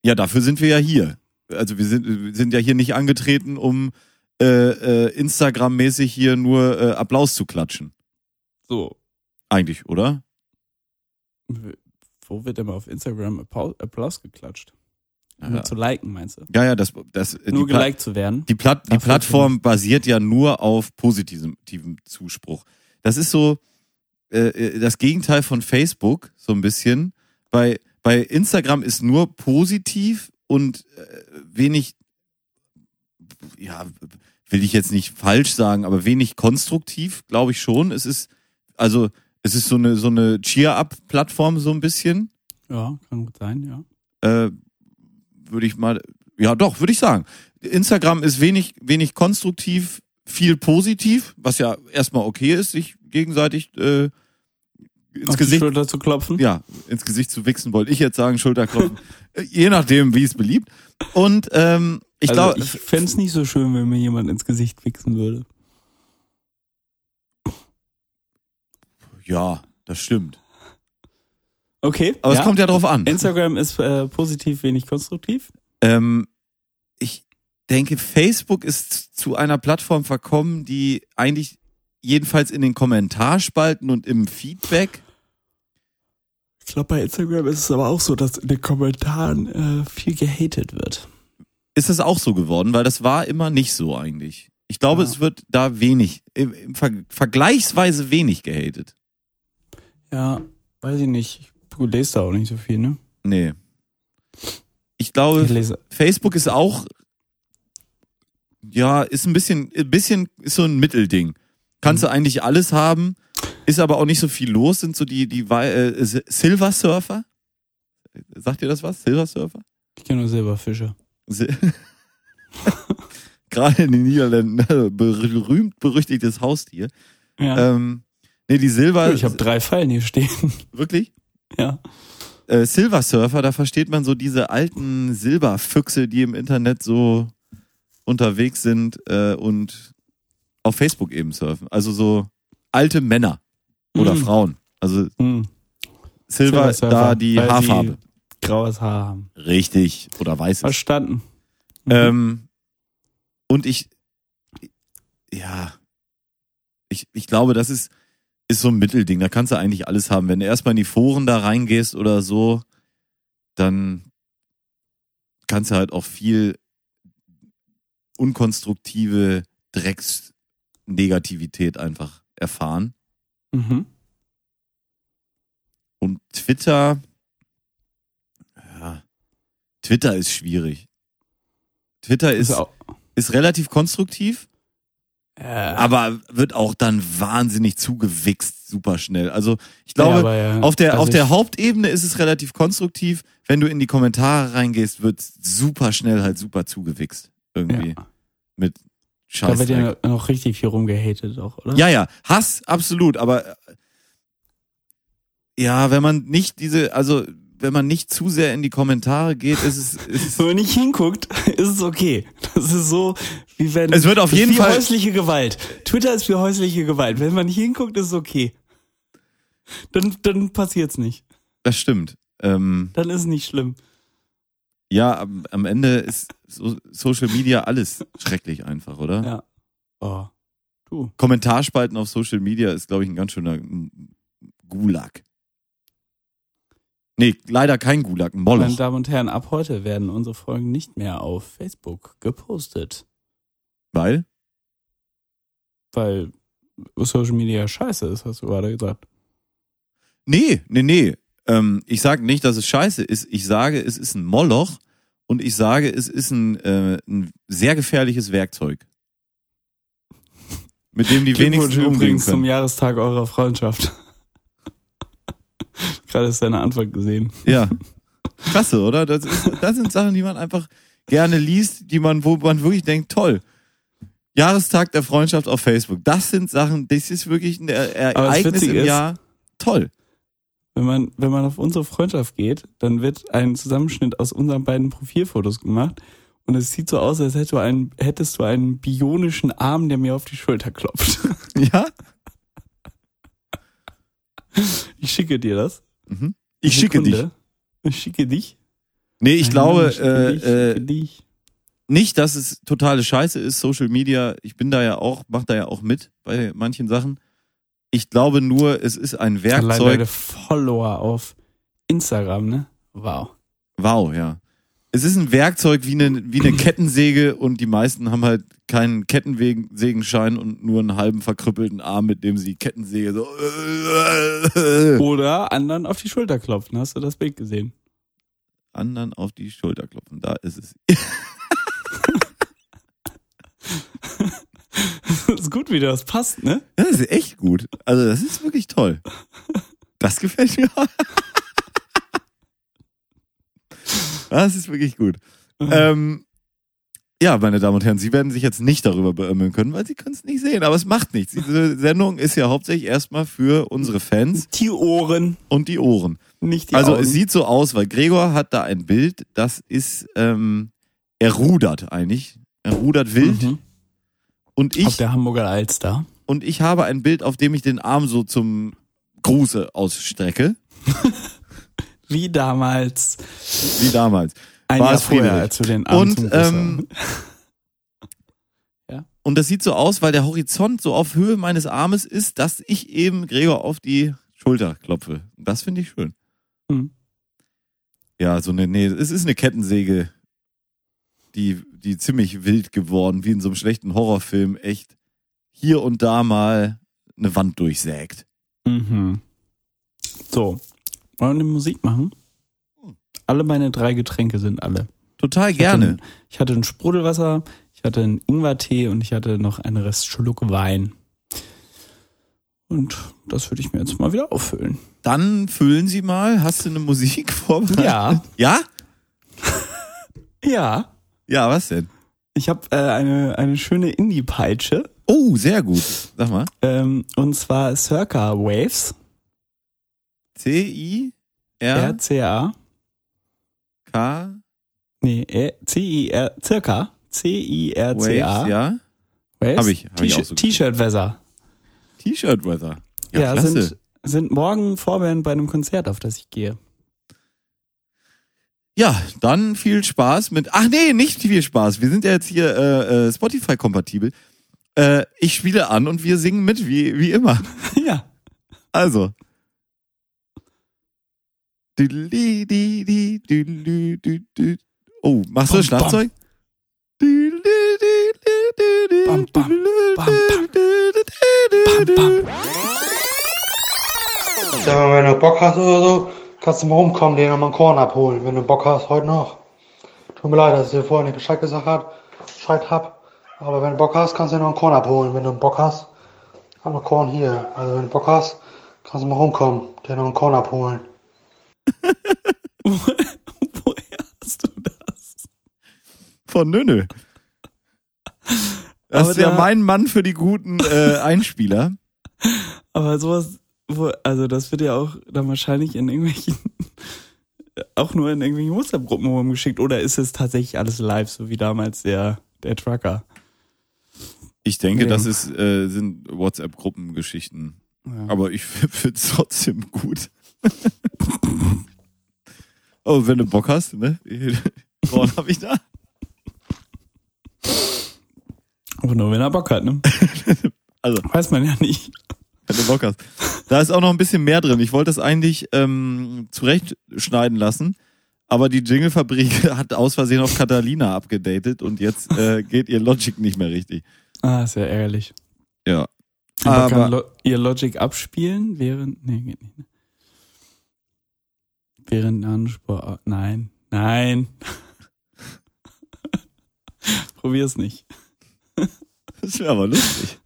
Ja, dafür sind wir ja hier. Also wir sind, wir sind ja hier nicht angetreten, um äh, äh, Instagram-mäßig hier nur äh, Applaus zu klatschen. So, Eigentlich, oder? wo wird denn mal auf Instagram Applaus, Applaus Ja. Nur zu liken, meinst du? Ja, ja, das, das äh, Nur geliked zu werden? die, Platt, die Plattform basiert ja nur auf positivem positivem Zuspruch. Das ist so äh, äh, das Gegenteil von Facebook, so ein bisschen. Bei, bei Instagram ist nur positiv und äh, wenig, ja, will ich jetzt nicht falsch sagen, aber wenig konstruktiv, glaube ich schon. Es ist, also, es ist so eine, so eine Cheer-Up-Plattform, so ein bisschen. Ja, kann gut sein, ja. Äh, würde ich mal, ja doch, würde ich sagen. Instagram ist wenig, wenig konstruktiv, viel positiv, was ja erstmal okay ist, sich gegenseitig äh, ins Auf die Gesicht, Schulter zu klopfen? ja, ins Gesicht zu wichsen, wollte ich jetzt sagen, Schulterklopfen. (laughs) Äh, Je nachdem, wie es beliebt. Und ähm, ich also glaube, ich fänd's es nicht so schön, wenn mir jemand ins Gesicht wichsen würde. ja, das stimmt. Okay. Aber ja. es kommt ja drauf an. Instagram ist äh, positiv, wenig konstruktiv. Ähm, ich denke, Facebook ist zu einer Plattform verkommen, die eigentlich jedenfalls in den Kommentarspalten und im Feedback Ich glaube, bei Instagram ist es aber auch so, dass in den Kommentaren äh, viel gehatet wird. ist es auch so geworden, weil das war immer nicht so eigentlich. Ich glaube, Ja. es wird da wenig, im, im Ver vergleichsweise wenig gehatet. Ja, weiß ich nicht. Du lest da auch nicht so viel, ne? Nee. Ich glaube, Ich. Facebook ist auch, ja, ist ein bisschen, ein bisschen, ist so ein Mittelding. Kannst Mhm. du eigentlich alles haben, ist aber auch nicht so viel los, sind so die, die äh, Silver Surfer. Sagt ihr das was? Silver Surfer? Ich kenne nur Silberfische. Si- (laughs) Gerade in den Niederlanden, ne, berühmt berüchtigtes Haustier. Ja. Ähm, nee, die Silber, ich habe drei Fallen hier stehen. wirklich? (laughs) ja. Äh, Silver Surfer, da versteht man so diese alten Silberfüchse, die im Internet so unterwegs sind äh, und auf Facebook eben surfen. Also so alte Männer oder Mhm. Frauen. Also Hm. Silber, Silver Surfer, da die Haarfarbe. Graues Haar haben. Richtig. Oder weißes. Verstanden. Mhm. Ähm, und ich, ja, ich, ich glaube, das ist, ist so ein Mittelding. Da kannst du eigentlich alles haben. Wenn du erstmal in die Foren da reingehst oder so, dann kannst du halt auch viel unkonstruktive Drecksnegativität einfach erfahren. Mhm. Und Twitter, ja, Twitter ist schwierig. Twitter ist, Ist ist relativ konstruktiv, aber wird auch dann wahnsinnig zugewichst, super schnell. Also ich ja, glaube, aber ja, auf der, also auf der Hauptebene ist es relativ konstruktiv. Wenn du in die Kommentare reingehst, wird super schnell halt super zugewichst. Irgendwie. Ja. Mit Da wird Scheiß. ja noch richtig viel rumgehatet auch, oder? Ja, ja, Hass, absolut, aber äh, ja, wenn man nicht diese, also wenn man nicht zu sehr in die Kommentare geht, ist es, ist es Wenn man nicht hinguckt, (laughs) ist es okay. Das ist so, wie wenn. Es wird auf jeden wie Fall- häusliche Gewalt. Twitter ist für häusliche Gewalt. Wenn man nicht hinguckt, ist es okay. Dann, dann passiert's nicht. Das stimmt. Ähm, Dann ist nicht schlimm. ja, am, am Ende ist so, Social Media alles schrecklich einfach, oder? Ja. Oh. Du. Kommentarspalten auf Social Media ist, glaube ich, ein ganz schöner Gulag. Nee, leider kein Gulag, ein Meine Moloch. Damen und Herren, ab heute werden unsere Folgen nicht mehr auf Facebook gepostet, Weil? weil Social Media scheiße ist, hast du gerade gesagt. Nee, nee, nee. Ähm, ich sage nicht, dass es scheiße ist. Ich sage, es ist ein Moloch und ich sage, es ist ein, äh, ein sehr gefährliches Werkzeug. Mit dem die wenigsten umgehen übrigens zum können. Jahrestag eurer Freundschaft. (laughs) gerade ist deine Antwort gesehen. Ja. (laughs) Klasse, oder? Das, ist, das sind Sachen, die man einfach gerne liest, die man, wo man wirklich denkt, toll. Jahrestag der Freundschaft auf Facebook. Das sind Sachen, das ist wirklich ein Er- Ereignis im ist- Jahr. Toll. Wenn man, wenn man auf unsere Freundschaft geht, dann wird ein Zusammenschnitt aus unseren beiden Profilfotos gemacht. Und es sieht so aus, als hättest du einen, hättest du einen bionischen Arm, der mir auf die Schulter klopft. Ja? (laughs) Ich schicke dir das. Mhm. Ich schicke dich. Ich schicke dich. Nee, ich Nein, glaube, ich äh, dich, äh, dich. nicht, dass es totale Scheiße ist, Social Media. Ich bin da ja auch, mach da ja auch mit bei manchen Sachen. Ich glaube nur, es ist ein Allein Werkzeug. deine Follower auf Instagram, ne? Wow. Wow, ja. Es ist ein Werkzeug wie eine, wie eine Kettensäge und die meisten haben halt keinen Kettensägenschein und nur einen halben verkrüppelten Arm, mit dem sie Kettensäge so. (laughs) Oder anderen auf die Schulter klopfen. Hast du das Bild gesehen? Anderen auf die Schulter klopfen. Da ist es. (laughs) Das ist gut, wie das passt, ne? Das ist echt gut. Also, das ist wirklich toll. Das gefällt mir. (laughs) Das ist wirklich gut. Ähm, ja, meine Damen und Herren, Sie werden sich jetzt nicht darüber beömmeln können, weil Sie können es nicht sehen. Aber es macht nichts. Diese Sendung ist ja hauptsächlich erstmal für unsere Fans Die Ohren, und die Ohren. nicht die also Augen. es sieht so aus, weil Gregor hat da ein Bild, das ist, ähm, er rudert eigentlich. Er rudert wild. Mhm. Und Auf ich der Hamburger Alster. und ich habe ein Bild, auf dem ich den Arm so zum Gruße ausstrecke, (laughs) Wie damals wie damals. ein War Jahr es vorher, du den Und, ähm, (laughs) Ja. Und das sieht so aus, weil der Horizont so auf Höhe meines Armes ist, dass ich eben Gregor auf die Schulter klopfe. Das finde ich schön. Hm. Ja, so eine, nee, es ist eine Kettensäge, die, die ziemlich wild geworden, wie in so einem schlechten Horrorfilm, echt hier und da mal eine Wand durchsägt. Mhm. So, wollen wir Musik machen? Alle meine drei Getränke sind alle. Total Ich gerne. Hatte, ich hatte ein Sprudelwasser, ich hatte einen Ingwertee und ich hatte noch einen Rest Schluck Wein. Und das würde ich mir jetzt mal wieder auffüllen. Dann füllen Sie mal. Hast du eine Musik (laughs) vorbereitet? Ja. Ja? (laughs) Ja. Ja, was denn? Ich habe äh, eine, eine schöne Indie-Peitsche. Oh, sehr gut. Sag mal. Ähm, und zwar Circa Waves. C-I-R-K. R-C-A. Nee, C-I-R, circa. C-I-R-C-A. Ja. Waves. Hab ich- hab T-Shirt-Weather. T-Shirt Weather. Ja, Ja, klasse. sind, sind morgen Vorband bei einem Konzert, auf das ich gehe. Ja, dann viel Spaß mit. Ach nee, nicht viel Spaß. Wir sind ja jetzt hier äh, äh, Spotify-kompatibel. Äh, ich spiele an und wir singen mit, wie, wie immer. (laughs) ja. Also. Oh, machst du Bam, Schlagzeug? Bam, bam. Ja, wenn du Bock hast oder so, kannst du mal rumkommen, dir nochmal einen Korn abholen, wenn du Bock hast, heute noch. Tut mir leid, dass ich dir vorher nicht Bescheid gesagt hab, Bescheid hab. Aber wenn du Bock hast, kannst du dir noch einen Korn abholen. Wenn du Bock hast, hab noch Korn hier. Also wenn du Bock hast, kannst du mal rumkommen, dir noch einen Korn abholen. Woher hast du das? Von Nünne. Das Aber ist ja da- mein Mann für die guten äh, Einspieler. Aber sowas, also das wird ja auch dann wahrscheinlich in irgendwelchen, auch nur in irgendwelchen WhatsApp-Gruppen rumgeschickt. Oder ist es tatsächlich alles live, so wie damals der, der Trucker? Ich denke, das ist, äh, sind WhatsApp-Gruppengeschichten. Ja. Aber ich (laughs) finde es trotzdem gut. (laughs) oh, wenn du Bock hast, ne? (laughs) Korn habe ich da. Aber nur wenn er Bock hat, ne? (laughs) Also. Weiß man ja nicht. Wenn du Bock hast. Da ist auch noch ein bisschen mehr drin. Ich wollte das eigentlich ähm, zurechtschneiden lassen, aber die Jingle-Fabrik hat aus Versehen auf Catalina abgedatet und jetzt äh, geht ihr Logic nicht mehr richtig. Ah, ist ja ärgerlich. Ja. Aber kann Aber Lo ihr Logic abspielen während. Nee, geht nicht. Ne? Während Anspruch. Nein. Nein. (laughs) Probier's nicht. das wäre aber lustig.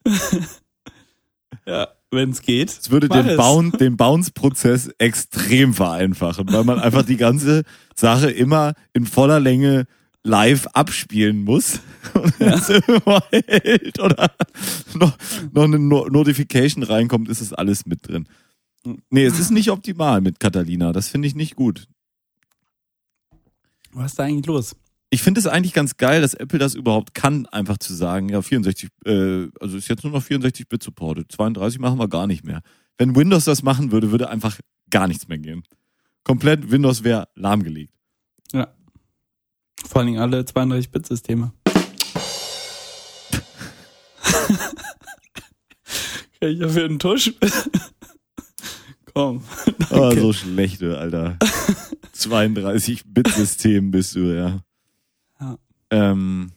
Ja, wenn's geht. Es würde den. Bounce, den Bounce-Prozess extrem vereinfachen, weil man einfach die ganze Sache immer in voller Länge live abspielen muss (laughs) und es (laughs) immer hält oder noch, noch eine no Notification reinkommt, ist es alles mit drin. Nee, es ist nicht optimal mit Catalina. Das finde ich nicht gut. Was ist da eigentlich los? Ich finde es eigentlich ganz geil, dass Apple das überhaupt kann, einfach zu sagen, ja, 64, äh, also ist jetzt nur noch 64-Bit supported. 32 machen wir gar nicht mehr. Wenn Windows das machen würde, würde einfach gar nichts mehr gehen. Komplett Windows wäre lahmgelegt. Ja. Vor allen Dingen alle 32-Bit-Systeme. (laughs) (laughs) Kann ich dafür einen Tusch? Komm. (laughs) Ah, so schlechte, Alter. (laughs) 32-Bit-System bist du, ja. Ja. Ähm,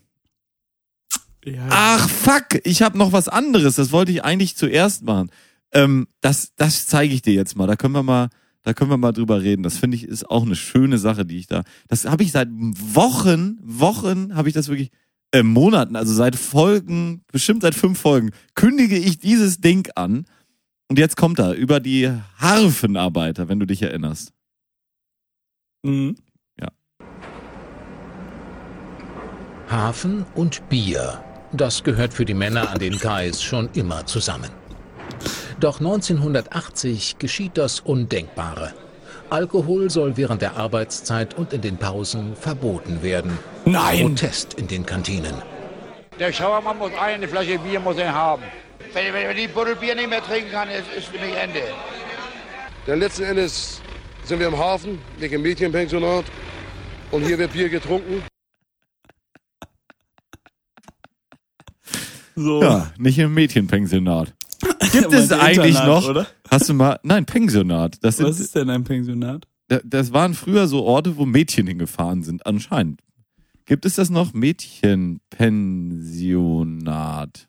Ja, ach, fuck, ich habe noch was anderes. Das wollte ich eigentlich zuerst machen. Ähm, das das zeige ich dir jetzt mal. Da können wir mal, da können wir mal drüber reden. Das finde ich ist auch eine schöne Sache, die ich da. Das habe ich seit Wochen, Wochen habe ich das wirklich, äh, Monaten, also seit Folgen, bestimmt seit fünf Folgen, kündige ich dieses Ding an. Und jetzt kommt er über die Harfenarbeiter, wenn du dich erinnerst. Mhm. Hafen und Bier. Das gehört für die Männer an den Kais schon immer zusammen. Doch 1980 geschieht das Undenkbare. Alkohol soll während der Arbeitszeit und in den Pausen verboten werden. Nein! Protest in den Kantinen. Der Schauermann muss eine Flasche Bier muss er haben. Wenn, wenn, wenn die Buddel Bier nicht mehr trinken kann, ist, ist nämlich Ende. Denn letzten Endes sind wir im Hafen, nicht im Mädchenpensionat. Und hier wird Bier getrunken. So. Ja, nicht im Mädchenpensionat. (laughs) Gibt es eigentlich Internat, noch? Oder? Hast du mal? Nein, Pensionat. Das sind, Was ist denn ein Pensionat? Da- Das waren früher so Orte, wo Mädchen hingefahren sind, anscheinend. Gibt es das noch? Mädchenpensionat.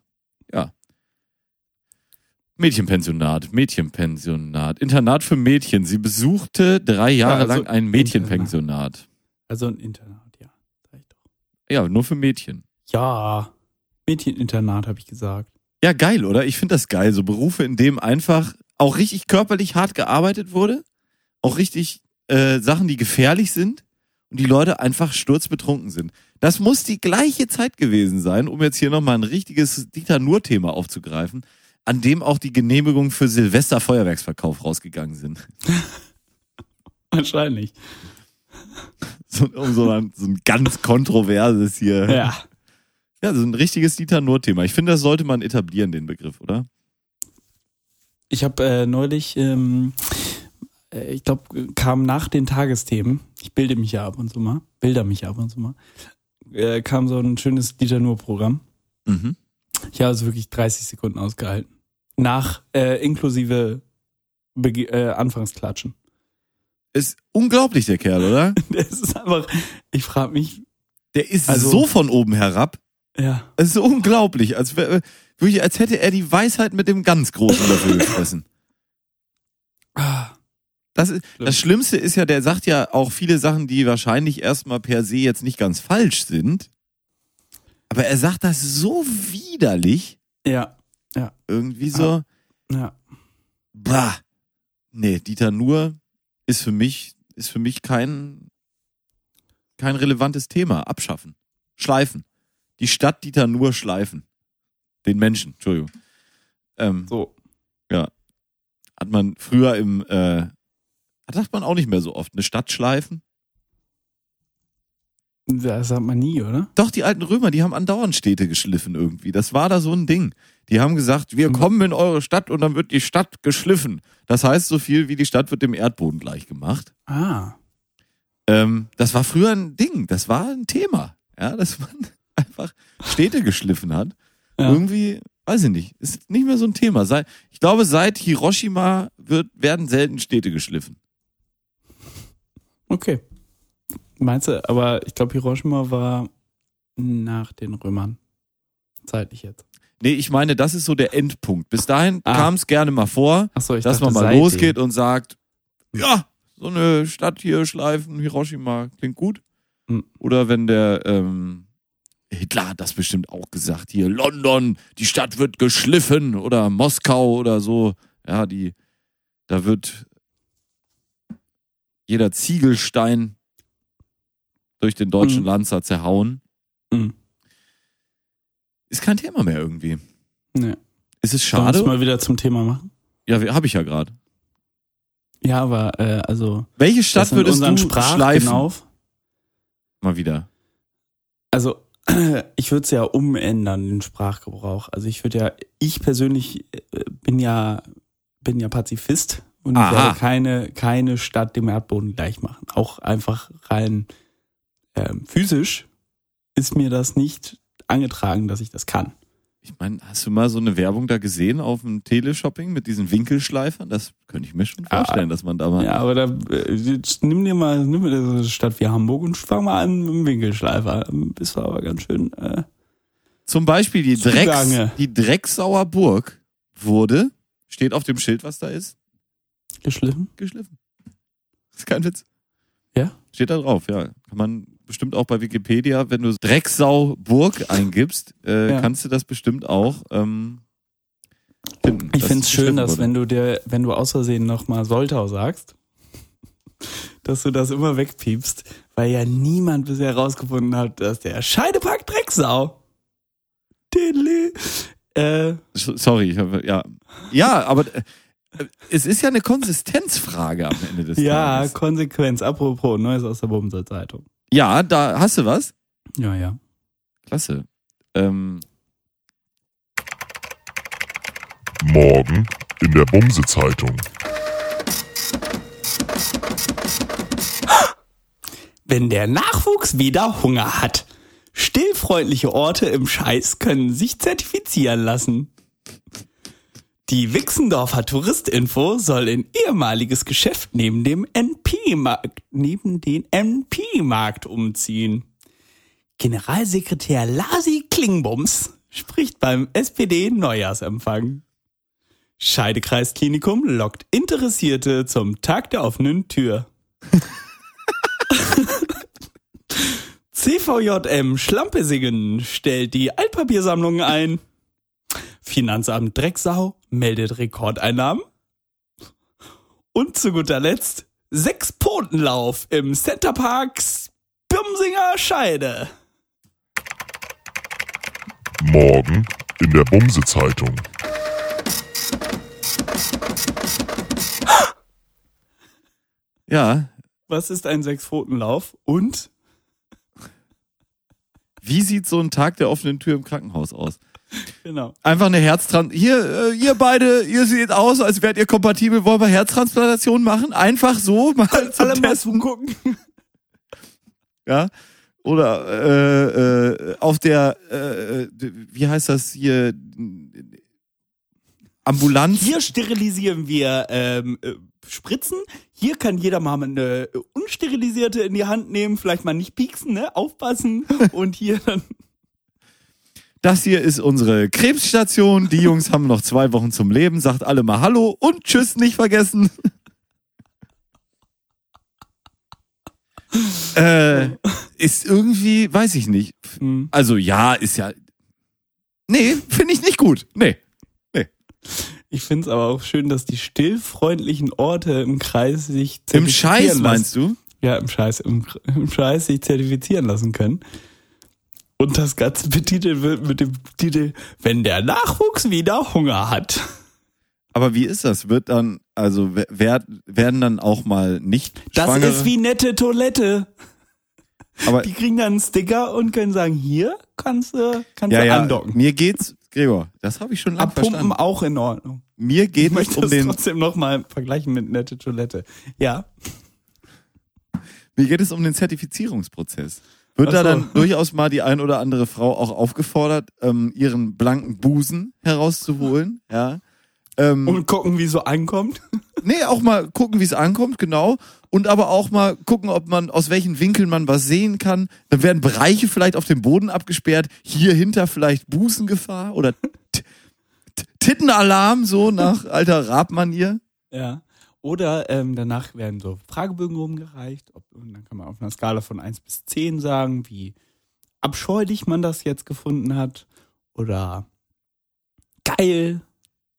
Ja. Mädchenpensionat, Mädchenpensionat. Internat für Mädchen. Sie besuchte drei Jahre also lang ein Mädchenpensionat. Also ein Internat, ja. Ja, nur für Mädchen. Ja. Mädcheninternat, habe ich gesagt. Ja, geil, oder? Ich finde das geil. So Berufe, in dem einfach auch richtig körperlich hart gearbeitet wurde. Auch richtig äh, Sachen, die gefährlich sind. Und die Leute einfach sturzbetrunken sind. Das muss die gleiche Zeit gewesen sein, um jetzt hier nochmal ein richtiges Dieter Nur-Thema aufzugreifen, an dem auch die Genehmigungen für Silvester Feuerwerksverkauf rausgegangen sind. (laughs) Wahrscheinlich. (laughs) So, um so ein, so ein ganz kontroverses hier. Ja. Ja, so ein richtiges Dieter Nur-Thema. Ich finde, das sollte man etablieren, den Begriff, oder? Ich habe äh, neulich, ähm, äh, ich glaube, kam nach den Tagesthemen, ich bilde mich ja ab und zu mal, bilder mich ab und zu mal, äh, kam so ein schönes Dieter Nur-Programm. Mhm. Ich habe also wirklich 30 Sekunden ausgehalten. Nach, äh, inklusive Bege äh, Anfangsklatschen. Ist unglaublich, der Kerl, oder? (laughs) Das ist einfach, ich frage mich, Der ist Also- so von oben herab. ja, Es ist unglaublich, als, wär, wirklich, als hätte er die Weisheit mit dem ganz großen Löffel gefressen. Das, ist, das Schlimmste ist ja, der sagt ja auch viele Sachen, die wahrscheinlich erstmal per se jetzt nicht ganz falsch sind. Aber er sagt das so widerlich, ja, irgendwie so, ja. bah. Nee, Dieter Nuhr ist für mich, ist für mich kein, kein relevantes Thema. Abschaffen. Schleifen. Die Stadt Dieter Nuhr schleifen. Den Menschen, Entschuldigung. Ähm, So. hat man früher im, äh, das sagt man auch nicht mehr so oft, eine Stadt schleifen. Das sagt man nie, oder? Doch, die alten Römer, die haben andauernd Städte geschliffen irgendwie. Das war da so ein Ding. Die haben gesagt, wir kommen in eure Stadt und dann wird die Stadt geschliffen. Das heißt so viel wie die Stadt wird dem Erdboden gleich gemacht. Ah. Ähm, das war früher ein Ding, das war ein Thema. Ja, dass man (laughs) einfach Städte geschliffen hat. Ja. Irgendwie, weiß ich nicht, ist nicht mehr so ein Thema. Ich glaube, seit Hiroshima wird, werden selten Städte geschliffen. Okay. Meinst du, aber ich glaube, Hiroshima war nach den Römern. Zeitlich jetzt. Nee, ich meine, das ist so der Endpunkt. Bis dahin Ah. kam es gerne mal vor, ich dass dachte, man mal losgeht und sagt, ja, so eine Stadt hier schleifen, Hiroshima, klingt gut. Hm. Oder wenn der ähm, Hitler hat das bestimmt auch gesagt, hier London, die Stadt wird geschliffen oder Moskau oder so. Ja, die, da wird jeder Ziegelstein durch den deutschen Hm. Lanzer zerhauen. Hm. Ist kein Thema mehr irgendwie. Nee. Ist es Sollen wir schade? mal wieder zum Thema machen? Ja, habe ich ja gerade. Ja, aber äh, also Welche Stadt würdest du Sprach schleifen? Genau, Mal wieder. also (clears throat) ich würde es ja umändern, den Sprachgebrauch. Also ich würde ja, ich persönlich äh, bin ja, bin ja Pazifist und ich Aha. werde keine, keine Stadt dem Erdboden gleich machen. Auch einfach rein ähm, physisch ist mir das nicht angetragen, dass ich das kann. Ich meine, hast du mal so eine Werbung da gesehen auf dem Teleshopping mit diesen Winkelschleifern? Das könnte ich mir schon Ah. vorstellen, dass man da mal. Ja, aber da äh, nimm dir mal, nimm dir so eine Stadt wie Hamburg und fang mal an mit dem Winkelschleifer. Bist du aber ganz schön. Äh, Zum Beispiel die Drecks, die Drecksauer Burg wurde, steht auf dem Schild, was da ist, geschliffen. geschliffen. ist kein Witz. Ja? Steht da drauf, ja. Kann man bestimmt auch bei Wikipedia, wenn du Drecksau Burg eingibst, äh, Ja. kannst du das bestimmt auch ähm, finden. Ich finde es schön, dass wurde. wenn du dir, wenn du aus Versehen nochmal Soltau sagst, (laughs) dass du das immer wegpiepst, weil ja niemand bisher rausgefunden hat, dass der Scheidepark Drecksau. Diddly. Äh, Sorry, ich habe, ja. Ja, aber äh, es ist ja eine Konsistenzfrage am Ende des ja, Tages. Konsequenz. Apropos, Neues aus der Bumser Zeitung. Ja, da hast du was? Ja, ja. Klasse. Ähm, Morgen in der Bumse-Zeitung. Wenn der Nachwuchs wieder Hunger hat. Stillfreundliche Orte im Scheiß können sich zertifizieren lassen. Die Wixendorfer Touristinfo soll in ehemaliges Geschäft neben dem NP-Markt, neben den NP-Markt umziehen. Generalsekretär Lasi Klingbums spricht beim SPD-Neujahrsempfang. Scheidekreisklinikum lockt Interessierte zum Tag der offenen Tür. (laughs) CVJM Schlampesingen stellt die Altpapiersammlung ein. Finanzamt Drecksau meldet Rekordeinnahmen. Und zu guter Letzt Sechs-Potenlauf im Centerparks Bumsinger Scheide. Morgen in der Bumse-Zeitung. ja, Was ist ein Sechs-Pfotenlauf? Und? wie sieht so ein Tag der offenen Tür im Krankenhaus aus? (laughs) Genau. Einfach eine Herztran. Hier, äh, ihr beide, ihr seht aus, als wärt ihr kompatibel. Wollen wir Herztransplantation machen? Einfach so (laughs) mal zum Alle mal Testen. gucken. (laughs) Ja. Oder äh, äh, auf der, äh, wie heißt das hier? Ambulanz. Hier sterilisieren wir ähm, äh, Spritzen. Hier kann jeder mal eine äh, unsterilisierte in die Hand nehmen, vielleicht mal nicht pieksen, ne? Aufpassen. Und hier dann. Das hier ist unsere Krebsstation. Die Jungs haben noch zwei Wochen zum Leben. Sagt alle mal Hallo und Tschüss nicht vergessen. (laughs) äh, ist irgendwie, weiß ich nicht. Hm. Also ja, ist ja. Nee, finde ich nicht gut. Nee. Ich finde es aber auch schön, dass die stillfreundlichen Orte im Kreis sich Im zertifizieren Scheiß lassen. meinst du? Ja, im Scheiß, im, im Scheiß sich zertifizieren lassen können. Und das Ganze betitelt wird mit dem Titel, wenn der Nachwuchs wieder Hunger hat. Aber wie ist das? Wird dann, also wer- wer, werden dann auch mal nicht Das ist wie nette Toilette. aber Die kriegen dann einen Sticker und können sagen, hier kannst du, kannst ja, du ja, andocken. mir geht's Gregor, das habe ich schon lange Abpumpen verstanden. auch in Ordnung. Mir Ich geht es möchte um das den, trotzdem nochmal vergleichen mit nette Toilette. Ja. mir geht es um den Zertifizierungsprozess. Wird Ach da dann durchaus mal die ein oder andere Frau auch aufgefordert, ähm, ihren blanken Busen herauszuholen? Ja. Ähm, Und gucken, wie so ankommt. (laughs) Nee, auch mal gucken, wie es ankommt, genau. Und aber auch mal gucken, ob man, aus welchen Winkeln man was sehen kann. Dann werden Bereiche vielleicht auf dem Boden abgesperrt. Hier hinter vielleicht Busengefahr oder Tittenalarm, so nach alter Rabmanier. Ja. Oder ähm, danach werden so Fragebögen rumgereicht. Ob, und dann kann man auf einer Skala von 1 bis 10 sagen, wie abscheulich man das jetzt gefunden hat. Oder geil.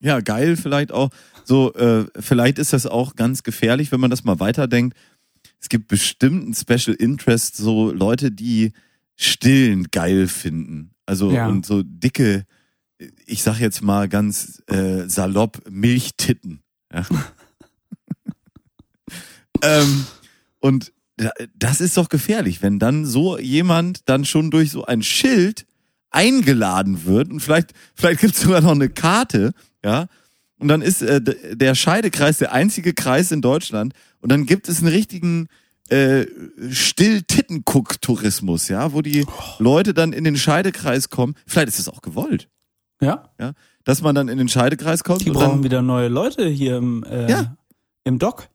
Ja, geil vielleicht auch. So, äh, vielleicht ist das auch ganz gefährlich, wenn man das mal weiterdenkt. Es gibt bestimmt ein Special Interest, so Leute, die stillen geil finden. Also Ja. und so dicke, ich sag jetzt mal ganz äh, salopp, Milchtitten. Ja. Ähm, und da- das ist doch gefährlich, wenn dann so jemand dann schon durch so ein Schild eingeladen wird und vielleicht, vielleicht gibt's sogar noch eine Karte, ja. Und dann ist äh, der Scheidekreis der einzige Kreis in Deutschland und dann gibt es einen richtigen äh, Still-Tittenguck-Tourismus, ja, wo die Leute dann in den Scheidekreis kommen. Vielleicht ist es auch gewollt, Ja. ja, dass man dann in den Scheidekreis kommt Die brauchen dann, wieder neue Leute hier im, äh, Ja. im Dock.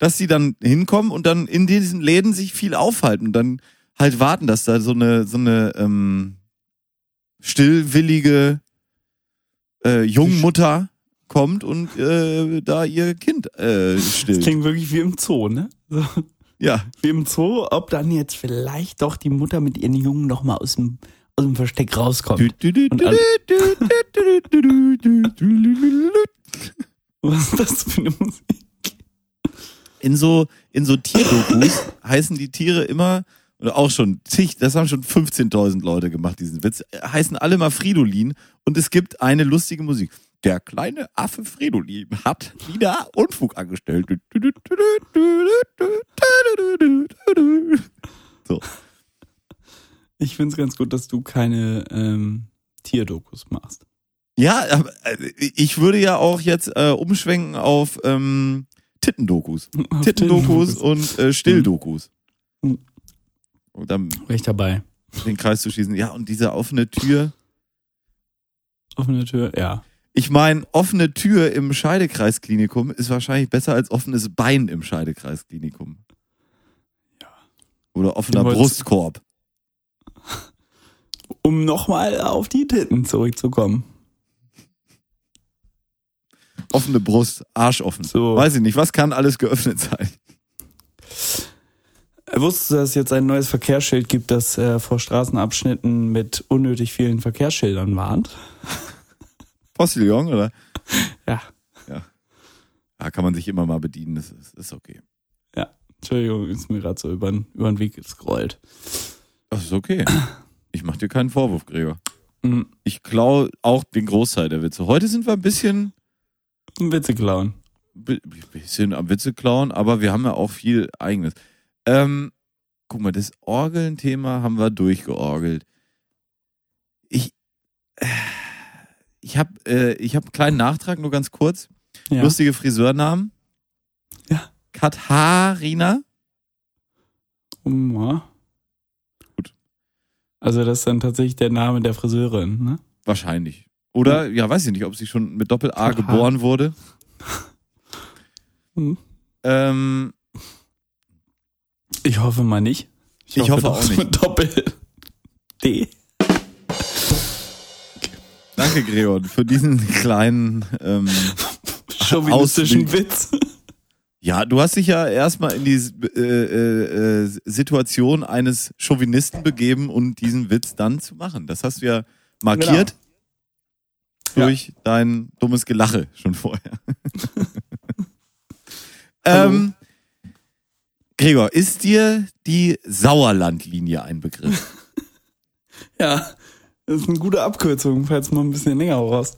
Dass die dann hinkommen und dann in diesen Läden sich viel aufhalten und dann halt warten, dass da so eine so eine ähm, stillwillige äh, Jungmutter kommt und äh, da ihr Kind äh, Das stillt. klingt wirklich wie im Zoo, ne? So, Ja, wie im Zoo, ob dann jetzt vielleicht doch die Mutter mit ihren Jungen noch mal aus dem, aus dem Versteck rauskommt. Was ist das für eine Musik? In so in so Tierdokus heißen die Tiere immer oder auch schon zig, das haben schon 15.000 Leute gemacht diesen Witz, heißen alle mal Fridolin und es gibt eine lustige Musik. Der kleine Affe Fridolin hat wieder Unfug angestellt. So. Ich find's ganz gut, dass du keine ähm, Tierdokus machst. Ja, äh, ich würde ja auch jetzt äh, umschwenken auf ähm, (laughs) Tittendokus. Tittendokus und äh, Stilldokus. Mhm. Und dann Wäre ich dabei. den Kreis zu schießen. Ja, und diese offene Tür. Offene Tür, ja. Ich meine, offene Tür im Scheidekreisklinikum ist wahrscheinlich besser als offenes Bein im Scheidekreisklinikum. Ja. Oder offener Brustkorb. (laughs) Um nochmal auf die Titten zurückzukommen. Offene Brust, Arsch offen. So. Weiß ich nicht, was kann alles geöffnet sein? Wusstest du, dass es jetzt ein neues Verkehrsschild gibt, das äh, vor Straßenabschnitten mit unnötig vielen Verkehrsschildern warnt? (laughs) Postillon, oder? Ja. Ja, kann man sich immer mal bedienen, das ist, ist okay. Entschuldigung, ist mir gerade so über den Weg gescrollt. Das ist okay. Ich mach dir keinen Vorwurf, Gregor. Mhm. Ich klaue auch den Großteil der Witze. Heute sind wir ein bisschen, Witze klauen. bi- bisschen am Witze klauen, aber wir haben ja auch viel eigenes. Ähm, guck mal, das Orgeln-Thema haben wir durchgeorgelt. Ich, äh, ich habe äh, ich hab einen kleinen Nachtrag, nur ganz kurz. Ja. Lustige Friseurnamen. Ja. Katharina. Ja. Gut. Also das ist dann tatsächlich der Name der Friseurin, ne? Wahrscheinlich. Oder, ja, weiß ich nicht, ob sie schon mit Doppel-A Aha. geboren wurde. (laughs) Hm. Ähm, Ich hoffe mal nicht. Ich hoffe doch auch nicht. Mit Doppel D. danke, Gregor, für diesen kleinen. Ähm, (laughs) Chauvinistischen. Witz. ja, du hast dich ja erstmal in die äh, äh, äh, Situation eines Chauvinisten begeben, um diesen Witz dann zu machen. Das hast du ja markiert Ja. Durch dein dummes Gelache schon vorher. (laughs) Ähm, Gregor, ist dir die Sauerlandlinie ein Begriff? (laughs) Ja, das ist eine gute Abkürzung, falls man ein bisschen länger brauchst.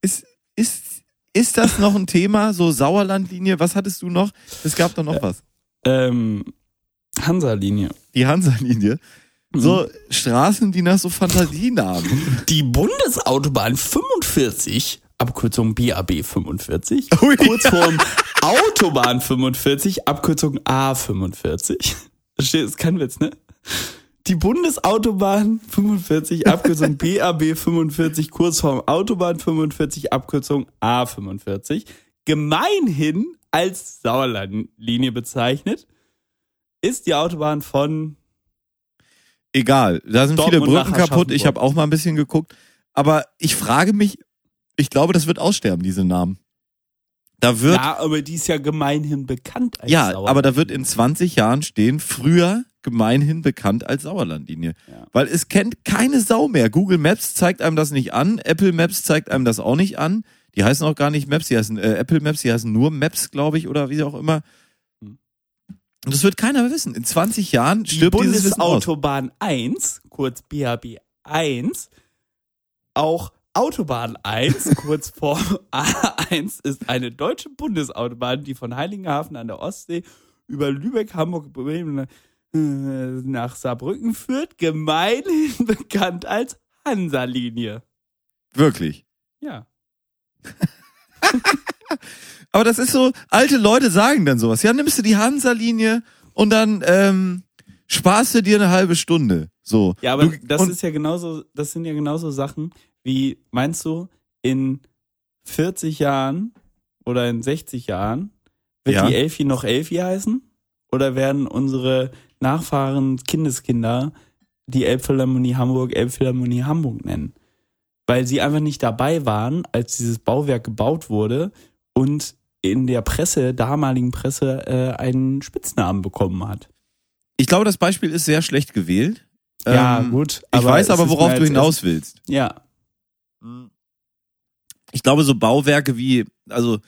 Ist, ist, ist das noch ein Thema, so Sauerlandlinie? Was hattest du noch? Es gab doch noch was. Ähm, Hansa-Linie. Die Hansa-Linie. So Straßen, die nach so Fantasienamen. Die Bundesautobahn 45, Abkürzung BAB 45, Ui. Kurzform Autobahn 45, Abkürzung A45. Das ist kein Witz, ne? Die Bundesautobahn 45, Abkürzung BAB 45, Kurzform Autobahn 45, Abkürzung A45, gemeinhin als Sauerlandlinie bezeichnet, ist die Autobahn von Egal, da sind Dortmund viele Brücken kaputt. Ich habe auch mal ein bisschen geguckt. Aber ich frage mich, ich glaube, das wird aussterben, diese Namen. Da wird, Ja, aber die ist ja gemeinhin bekannt als ja, aber da wird in 20 Jahren stehen, früher gemeinhin bekannt als Sauerlandlinie. Ja. Weil es kennt keine Sau mehr. Google Maps zeigt einem das nicht an, Apple Maps zeigt einem das auch nicht an. Die heißen auch gar nicht Maps, die heißen äh, Apple Maps, die heißen nur Maps, glaube ich, oder wie auch immer. Und das wird keiner mehr wissen. In 20 Jahren die stirbt aus. Bundesautobahn 1, kurz BAB 1, auch Autobahn 1, (laughs) kurz Form A1, ist eine deutsche Bundesautobahn, die von Heiligenhafen an der Ostsee über Lübeck, Hamburg, Bremen äh, nach Saarbrücken führt, gemeinhin (laughs) bekannt als Hansa-Linie. Wirklich. Ja. (laughs) Aber das ist so, alte Leute sagen dann sowas. Ja, nimmst du die Hansa-Linie und dann ähm, sparst du dir eine halbe Stunde. So. Ja, aber Du- das ist ja genauso, das sind ja genauso Sachen wie, meinst du, in 40 Jahren oder in 60 Jahren wird Ja. die Elfi noch Elfi heißen? Oder werden unsere Nachfahren, Kindeskinder die Elbphilharmonie Hamburg Elbphilharmonie Hamburg nennen? Weil sie einfach nicht dabei waren, als dieses Bauwerk gebaut wurde und in der Presse, damaligen Presse, äh, einen Spitznamen bekommen hat. ich glaube, das Beispiel ist sehr schlecht gewählt. Ja, Ähm, gut. Ich weiß aber, worauf du hinaus willst. Ja, Ich glaube, so Bauwerke wie, also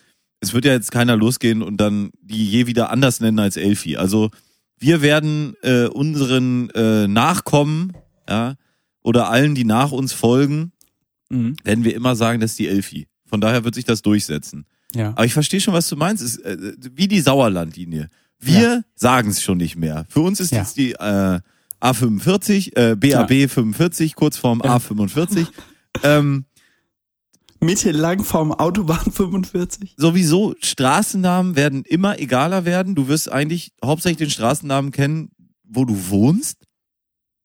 es wird ja jetzt keiner losgehen und dann die je wieder anders nennen als Elfi. Also wir werden äh, unseren äh, Nachkommen, ja, oder allen, die nach uns folgen, mhm. werden wir immer sagen, das ist die Elfi. Von daher wird sich das durchsetzen. Ja. Aber ich verstehe schon, was du meinst. Es Ist, äh, wie die Sauerlandlinie. Wir sagen es schon nicht mehr. Für uns ist Ja. jetzt die äh, A45, äh, BAB 45, Kurzform Ja. A45. ähm, mittellang vom Autobahn 45. sowieso, Straßennamen werden immer egaler werden. Du wirst eigentlich hauptsächlich den Straßennamen kennen, wo du wohnst,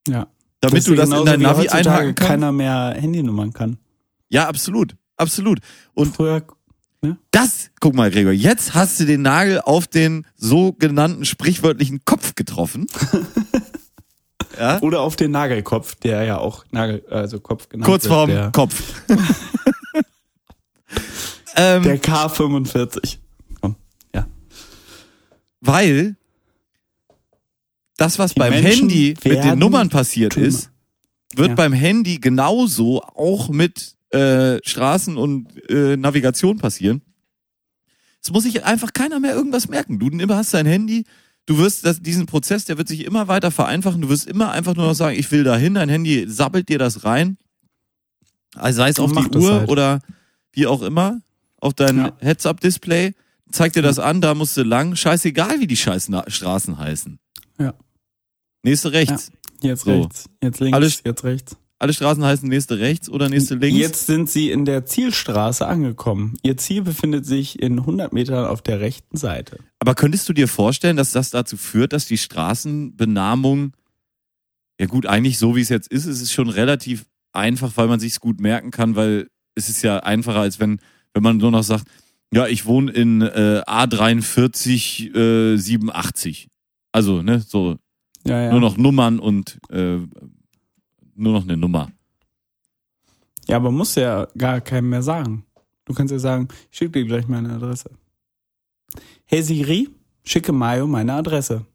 Ja. damit du das in dein Navi einhaken kannst. keiner mehr Handynummern kann. Ja, absolut. Absolut. Und Früher, das, guck mal, Gregor, jetzt hast du den Nagel auf den sogenannten sprichwörtlichen Kopf getroffen. (laughs) ja? oder auf den Nagelkopf, der ja auch Nagel, also Kopf genannt Kurz wird. vorm der, Kopf. (laughs) ähm, der K45. Komm, ja. weil das, was Die beim Menschen Handy mit den Nummern passiert dümmer. ist, wird Ja. beim Handy genauso auch mit äh, Straßen und äh, Navigation passieren. Es muss sich einfach keiner mehr irgendwas merken. Du hast dein Handy, du wirst das, diesen Prozess, der wird sich immer weiter vereinfachen. Du wirst immer einfach nur noch sagen, ich will dahin. Dein Handy sabbelt dir das rein. Also sei es auf die Uhr halt. oder wie auch immer, auf dein Ja. Heads-Up-Display. Zeigt dir das an, da musst du lang. Scheißegal, wie die scheiß Straßen heißen. Ja. Nächste rechts. Jetzt So. rechts, jetzt links, Alles- jetzt rechts. Alle Straßen heißen nächste rechts oder nächste links. Jetzt sind sie in der Zielstraße angekommen. Ihr Ziel befindet sich in 100 Metern auf der rechten Seite. Aber könntest du dir vorstellen, dass das dazu führt, dass die Straßenbenamung, ja gut, eigentlich so wie es jetzt ist, ist es schon relativ einfach, weil man sich's gut merken kann, weil es ist ja einfacher, als wenn, wenn man nur noch sagt, ja, ich wohne in äh, A43 äh, 87. Also, ne, so Ja, ja. nur noch Nummern und äh, nur noch eine Nummer. Ja, aber musst ja gar keinem mehr sagen. Du kannst ja sagen, ich schicke dir gleich meine Adresse. Hey Siri, schicke Mayo meine Adresse.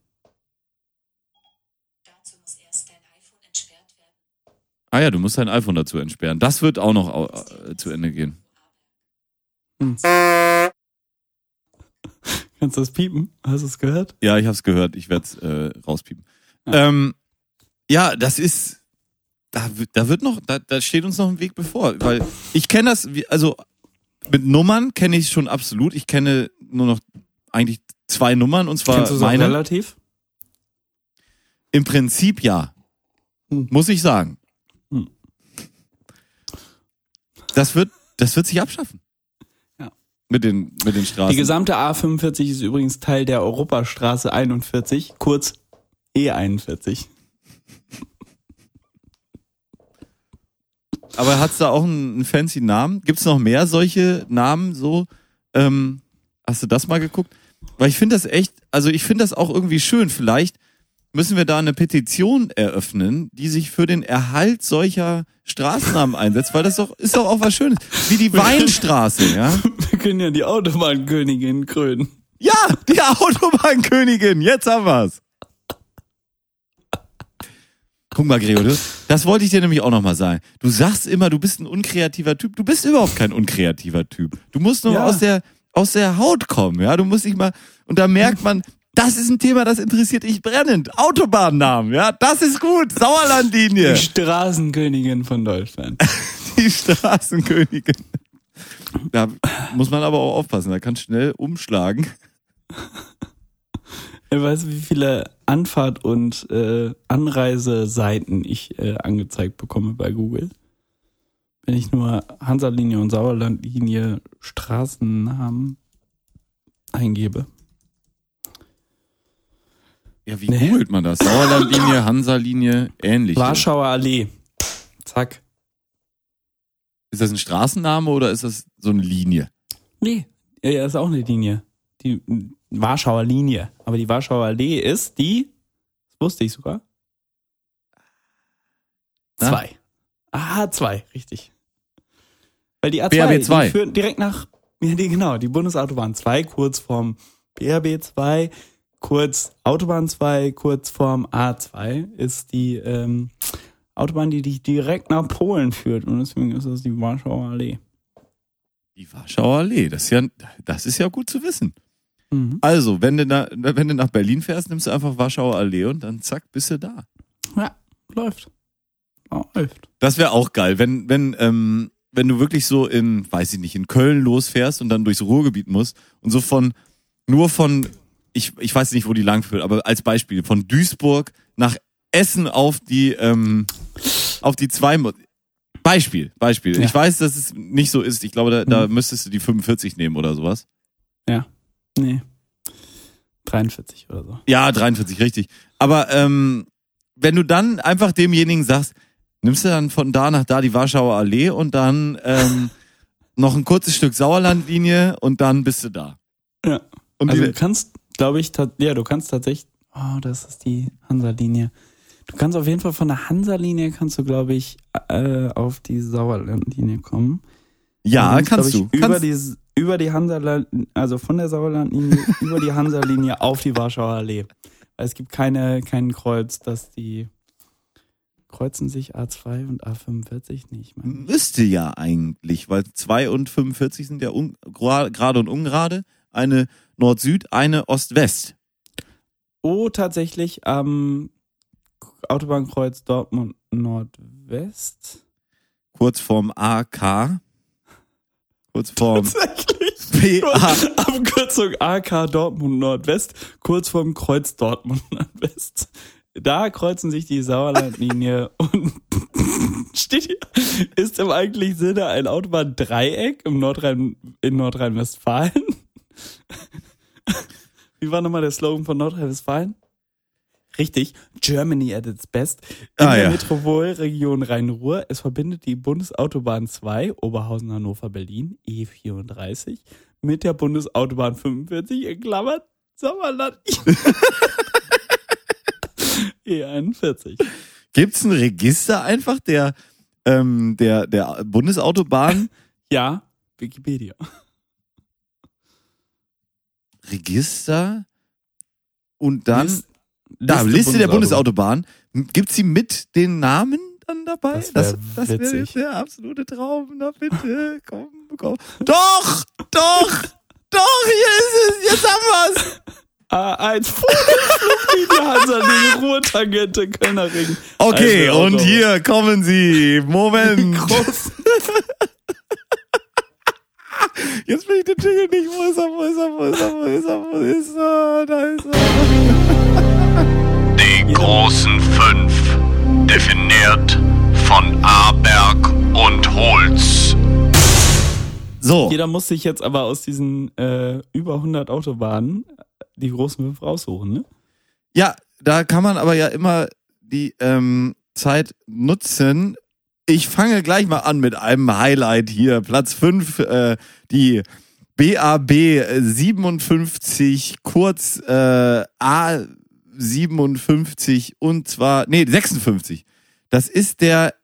Dazu muss erst dein iPhone entsperrt werden. Ah ja, du musst dein iPhone dazu entsperren. Das wird auch noch äh, zu Ende gehen. Kannst du das piepen? Hast du es gehört? Ja, ich hab's gehört. Ich werde es äh, rauspiepen. Ja. Ähm, ja, das ist. Da, wird- da wird noch, da, da steht uns noch ein Weg bevor. Weil ich kenne das, also mit Nummern kenne ich schon absolut. Ich kenne nur noch eigentlich zwei Nummern und zwar Kennst du meine. relativ? Im Prinzip ja. Hm. Muss ich sagen. Hm. Das wird, das wird sich abschaffen. Ja. Mit den, mit den Straßen. Die gesamte A45 ist übrigens Teil der Europastraße 41, kurz E41. Aber hat's da auch einen, einen fancy Namen? Gibt's noch mehr solche Namen so? Ähm, hast du das mal geguckt? Weil ich finde das echt, also ich finde das auch irgendwie schön. Vielleicht müssen wir da eine Petition eröffnen, die sich für den Erhalt solcher Straßennamen einsetzt, weil das doch ist doch auch was Schönes. Wie die (laughs) Weinstraße, ja? Wir können ja die Autobahnkönigin krönen. Ja, die Autobahnkönigin, jetzt haben wir's. Guck mal, Gregor, du, das wollte ich dir nämlich auch nochmal sagen. Du sagst immer, du bist ein unkreativer Typ. Du bist überhaupt kein unkreativer Typ. Du musst nur Ja. aus der, aus der Haut kommen, ja. Du musst dich mal, und da merkt man, das ist ein Thema, das interessiert dich brennend. Autobahnnamen, ja. Das ist gut. Sauerlandlinie. Die Straßenkönigin von Deutschland. (laughs) Die Straßenkönigin. Da muss man aber auch aufpassen. Da kann schnell umschlagen. Ich weiß, wie viele Anfahrt- und äh, Anreiseseiten ich äh, angezeigt bekomme bei Google. Wenn ich nur Hansa-Linie und Sauerlandlinie Straßennamen eingebe. Ja, wie Nee. googelt man das? Sauerlandlinie, (laughs) Hansa-Linie, ähnlich. Warschauer Allee. Zack. Ist das ein Straßenname oder ist das so eine Linie? Nee, ja, ja, ist auch eine Linie. Die Warschauer Linie. Aber die Warschauer Allee ist die, das wusste ich sogar. Na? Zwei. Ah, zwei, richtig. Weil die A2, BRB 2. die führt direkt nach, ja, die, genau, die Bundesautobahn 2, kurz vorm BRB 2, kurz Autobahn 2, kurz vorm A2 ist die ähm, Autobahn, die dich direkt nach Polen führt. Und deswegen ist das die Warschauer Allee. Die Warschauer Allee. Das ist ja, das ist ja gut zu wissen. Mhm. Also, wenn du, na, wenn du nach Berlin fährst, nimmst du einfach Warschauer Allee und dann zack, bist du da. Ja, läuft. Oh, läuft. Das wäre auch geil, wenn, wenn, ähm, wenn du wirklich so in, weiß ich nicht, in Köln losfährst und dann durchs Ruhrgebiet musst und so von, nur von, ich, ich weiß nicht, wo die lang führt, aber als Beispiel, von Duisburg nach Essen auf die, ähm, auf die zwei, Beispiel, Beispiel. Ja. Ich weiß, dass es nicht so ist. Ich glaube, da, da Mhm. müsstest du die 45 nehmen oder sowas. Nee. 43 oder so. Ja, 43, richtig. Aber ähm, wenn du dann einfach demjenigen sagst, nimmst du dann von da nach da die Warschauer Allee und dann ähm, (laughs) noch ein kurzes Stück Sauerlandlinie und dann bist du da. Ja. Und Also du kannst, glaube ich, ja, du kannst tatsächlich, oh, das ist die Hansa-Linie. Du kannst auf jeden Fall von der Hansa-Linie kannst du, glaube ich, äh, auf die Sauerlandlinie kommen. ja, kannst glaub du. Über kannst, die, über die Hansa, also von der Sauerlandlinie (laughs) über die Hansa-Linie auf die Warschauer Allee. Weil es gibt keine, kein Kreuz, dass die kreuzen sich A2 und A45 nicht. Müsste ja eigentlich, weil 2 und 45 sind ja gerade und ungerade. Eine Nord-Süd, eine Ost-West. Oh, tatsächlich am Autobahnkreuz Dortmund Nordwest. Kurz vorm AK. Kurz vorm (laughs) Tatsächlich. PA. Abkürzung AK Dortmund Nordwest, kurz vorm Kreuz Dortmund (laughs) Nordwest. Da kreuzen sich die Sauerlandlinie (laughs) und steht hier, ist im eigentlichen Sinne ein Autobahndreieck im Nordrhein, in Nordrhein-Westfalen. Wie war nochmal der Slogan von Nordrhein-Westfalen? Richtig, Germany at its best. In Ah, der ja. Metropolregion Rhein-Ruhr. Es verbindet die Bundesautobahn 2, Oberhausen, Hannover, Berlin, E34, mit der Bundesautobahn 45, in Klammern, Sommerland. (laughs) E41. Gibt's ein Register einfach der, ähm, der, der Bundesautobahn? (laughs) Ja, Wikipedia. Register? Und dann, List- da, Liste, der Bundesautobahn. Gibt's sie mit den Namen dann dabei? Das wär das wäre witzig. der absolute Traum. Na bitte, komm, komm. Doch, doch, doch, hier ist es, jetzt haben wir's. A1 Fluglinie Hansa-Linie, Ruhrtangente, Kölner Ring. Okay, Also, und hier kommen sie. Moment. Groß. Jetzt bin ich den Jingle nicht. Wo ist er, wo ist er, wo ist er, wo ist er, wo ist er? Da ist er. Die großen fünf. definiert von Aberg und Holz. So, Jeder muss sich jetzt aber aus diesen äh, über 100 Autobahnen die großen fünf raussuchen, ne? ja, da kann man aber ja immer die ähm, Zeit nutzen. Ich fange gleich mal an mit einem Highlight hier. Platz 5, äh, die BAB 57, kurz äh, A57 und zwar, nee, 56. Das ist der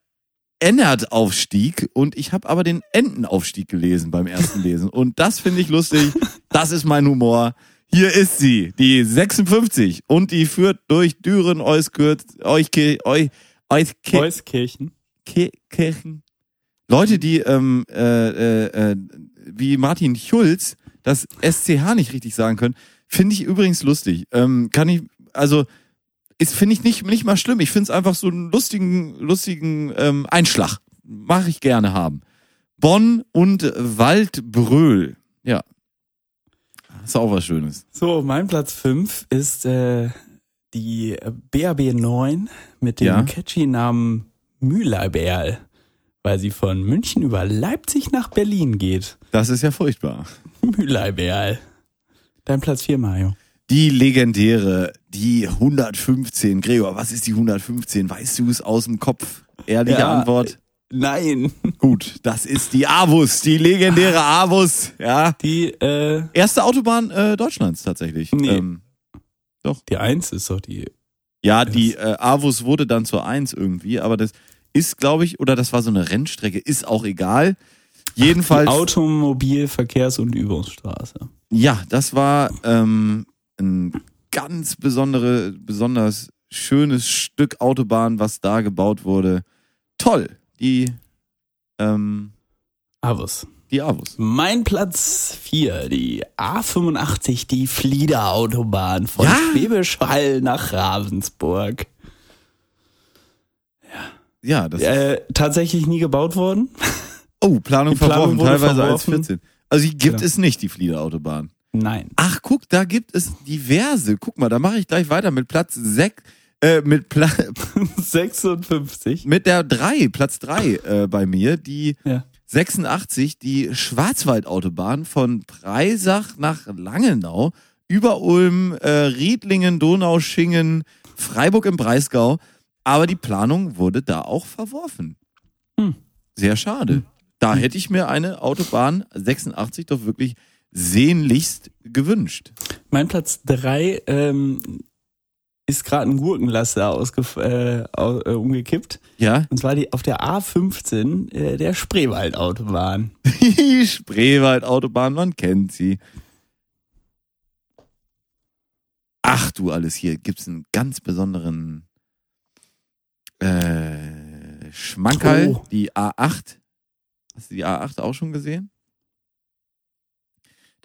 Ennert-Aufstieg und ich habe aber den Entenaufstieg gelesen beim ersten Lesen. Und das finde ich lustig. Das ist mein Humor. Hier ist sie, die 56 und die führt durch Düren, Euskirch, Euskirch, Eu, Euskirch, Euskirchen. Ki- Kirchen. Leute, die ähm, äh, äh, äh, wie Martin Schulz das SCH nicht richtig sagen können, finde ich übrigens lustig. Ähm, kann ich, also ist finde ich nicht nicht mal schlimm. Ich finde es einfach so einen lustigen lustigen ähm, Einschlag. Mache ich gerne haben. Bonn und Waldbröl. Ja. Ist auch was Schönes. So, mein Platz 5 ist äh, die BAB 9 mit dem Ja. catchy Namen Mühleiberl, weil sie von München über Leipzig nach Berlin geht. Das ist ja furchtbar. (laughs) Mühleiberl. Dein Platz 4, Mario. Die legendäre, die 115. Gregor, was ist die 115? Weißt du es aus dem Kopf? Ehrliche Ja. Antwort. Nein. (laughs) Gut, das ist die Avus, die legendäre Avus, ja. Die, äh, Erste Autobahn äh, Deutschlands tatsächlich. Nee. Ähm, die 1 ist doch die. ja, die äh, Avus wurde dann zur 1 irgendwie, aber das ist, glaube ich, oder das war so eine Rennstrecke, ist auch egal. Jedenfalls, Automobil-, Verkehrs- und Übungsstraße. ja, das war ähm, ein ganz besondere, besonders schönes Stück Autobahn, was da gebaut wurde. Toll, die, ähm, Avus. die Avus. Mein Platz 4, die A85, die Flieder-Autobahn von Ja. Schwäbisch Hall nach Ravensburg. Ja, das Äh, tatsächlich nie gebaut worden. Oh, Planung Die verworfen, teilweise verworfen. als 14. Also die gibt Genau. es nicht, die Fliederautobahn. Nein. Ach, guck, da gibt es diverse. Guck mal, da mache ich gleich weiter mit Platz 6, äh, mit, Pla (laughs) 56. mit der 3, Platz 3 äh, bei mir, die Ja. 86, die Schwarzwaldautobahn von Preisach nach Langenau, über Ulm, äh, Riedlingen, Donauschingen, Freiburg im Breisgau. Aber die Planung wurde da auch verworfen. Hm. Sehr schade. Da hätte ich mir eine Autobahn 86 doch wirklich sehnlichst gewünscht. Mein Platz 3 ähm, ist gerade ein Gurkenlaster äh, äh, umgekippt. Ja, Und zwar die auf der A15 äh, der Spreewaldautobahn. die (laughs) Spreewaldautobahn, man kennt sie. Ach du alles, hier gibt's einen ganz besonderen äh, Schmankerl, Oh. die A8. Hast du die A8 auch schon gesehen?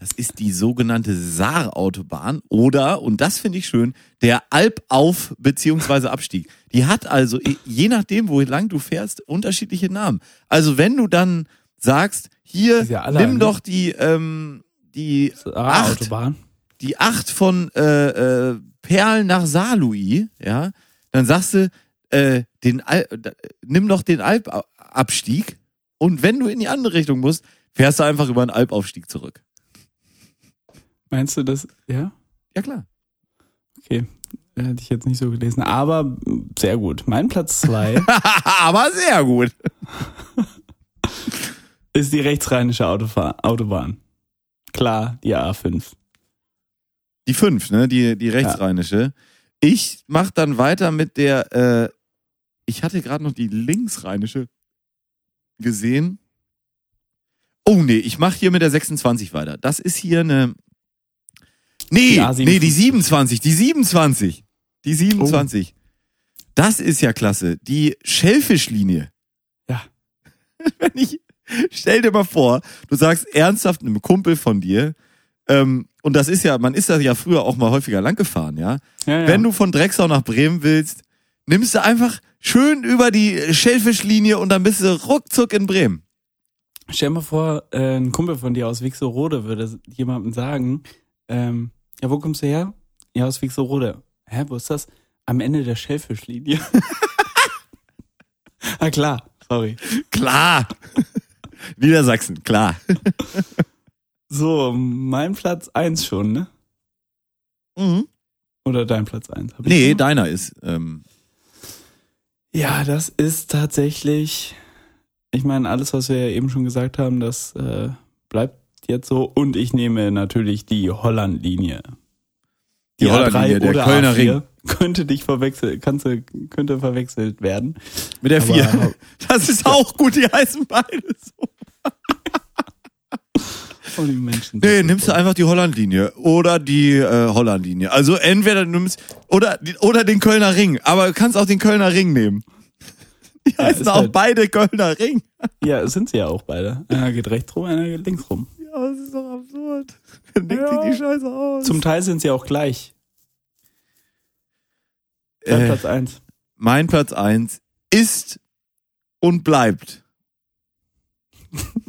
Das ist die sogenannte Saar-Autobahn oder, und das finde ich schön, der Albauf- bzw. Abstieg. Die hat also, je nachdem, wo lang du fährst, unterschiedliche Namen. Also wenn du dann sagst, hier, ja nimm eine. doch die, ähm, die acht, Autobahn. die acht von äh, äh, Perl nach Saarlouis, ja, dann sagst du, äh, den Al nimm doch den Alpabstieg und wenn du in die andere Richtung musst, fährst du einfach über einen Alpaufstieg zurück. Meinst du das? Ja? Ja klar. Okay. Hätte ich jetzt nicht so gelesen. Aber sehr gut. Mein Platz 2 (laughs) Aber sehr gut. (laughs) ist die rechtsrheinische Autofahr Autobahn. Klar, die A5. Die fünf, ne? Die, die rechtsrheinische. Ich mach dann weiter mit der, äh, ich hatte gerade noch die linksrheinische gesehen. Oh nee, ich mach hier mit der 26 weiter. Das ist hier eine. Nee, Die A57. nee, die 27, die 27. Die 27. Das ist ja klasse. Die Schellfischlinie. Ja. (laughs) Wenn ich, stell dir mal vor, du sagst ernsthaft einem Kumpel von dir, ähm, und das ist ja, man ist da ja früher auch mal häufiger lang gefahren, ja. Ja, ja. Wenn du von Drecksau nach Bremen willst, nimmst du einfach schön über die Schellfischlinie und dann bist du ruckzuck in Bremen. Stell dir mal vor, äh, ein Kumpel von dir aus Wixorode würde jemandem sagen, ähm, ja, wo kommst du her? Ja, aus Wixorode. Hä, wo ist das? Am Ende der Schellfischlinie. (laughs) Ah, klar. Sorry. Klar. Niedersachsen, klar. So, mein Platz eins schon, ne? Mhm. Oder dein Platz eins? Hab ich Nee, schon? deiner ist. Ähm, Ja, das ist tatsächlich, ich meine, alles, was wir ja eben schon gesagt haben, das äh, bleibt jetzt so. Und ich nehme natürlich die Holland-Linie. Die Holland-Linie, der oder Kölner A4 Ring. Könnte dich verwechseln, könnte, könnte verwechselt werden. mit der Aber- 4. (laughs) Das ist auch gut, die heißen beide so. Oh, die Menschen. Nee, nimmst du einfach die Holland-Linie oder die äh, Holland-Linie. Also entweder du nimmst oder die- oder den Kölner Ring, aber du kannst auch den Kölner Ring nehmen. (laughs) Die heißen auch halt- beide Kölner Ring. Ja, sind sie ja auch beide. Einer geht rechts rum, einer geht links rum. Ja, das ist doch absurd. (laughs) Dann denkt sich die Scheiße aus. Zum Teil sind sie auch gleich. Dein äh, Platz eins. mein Platz eins ist und bleibt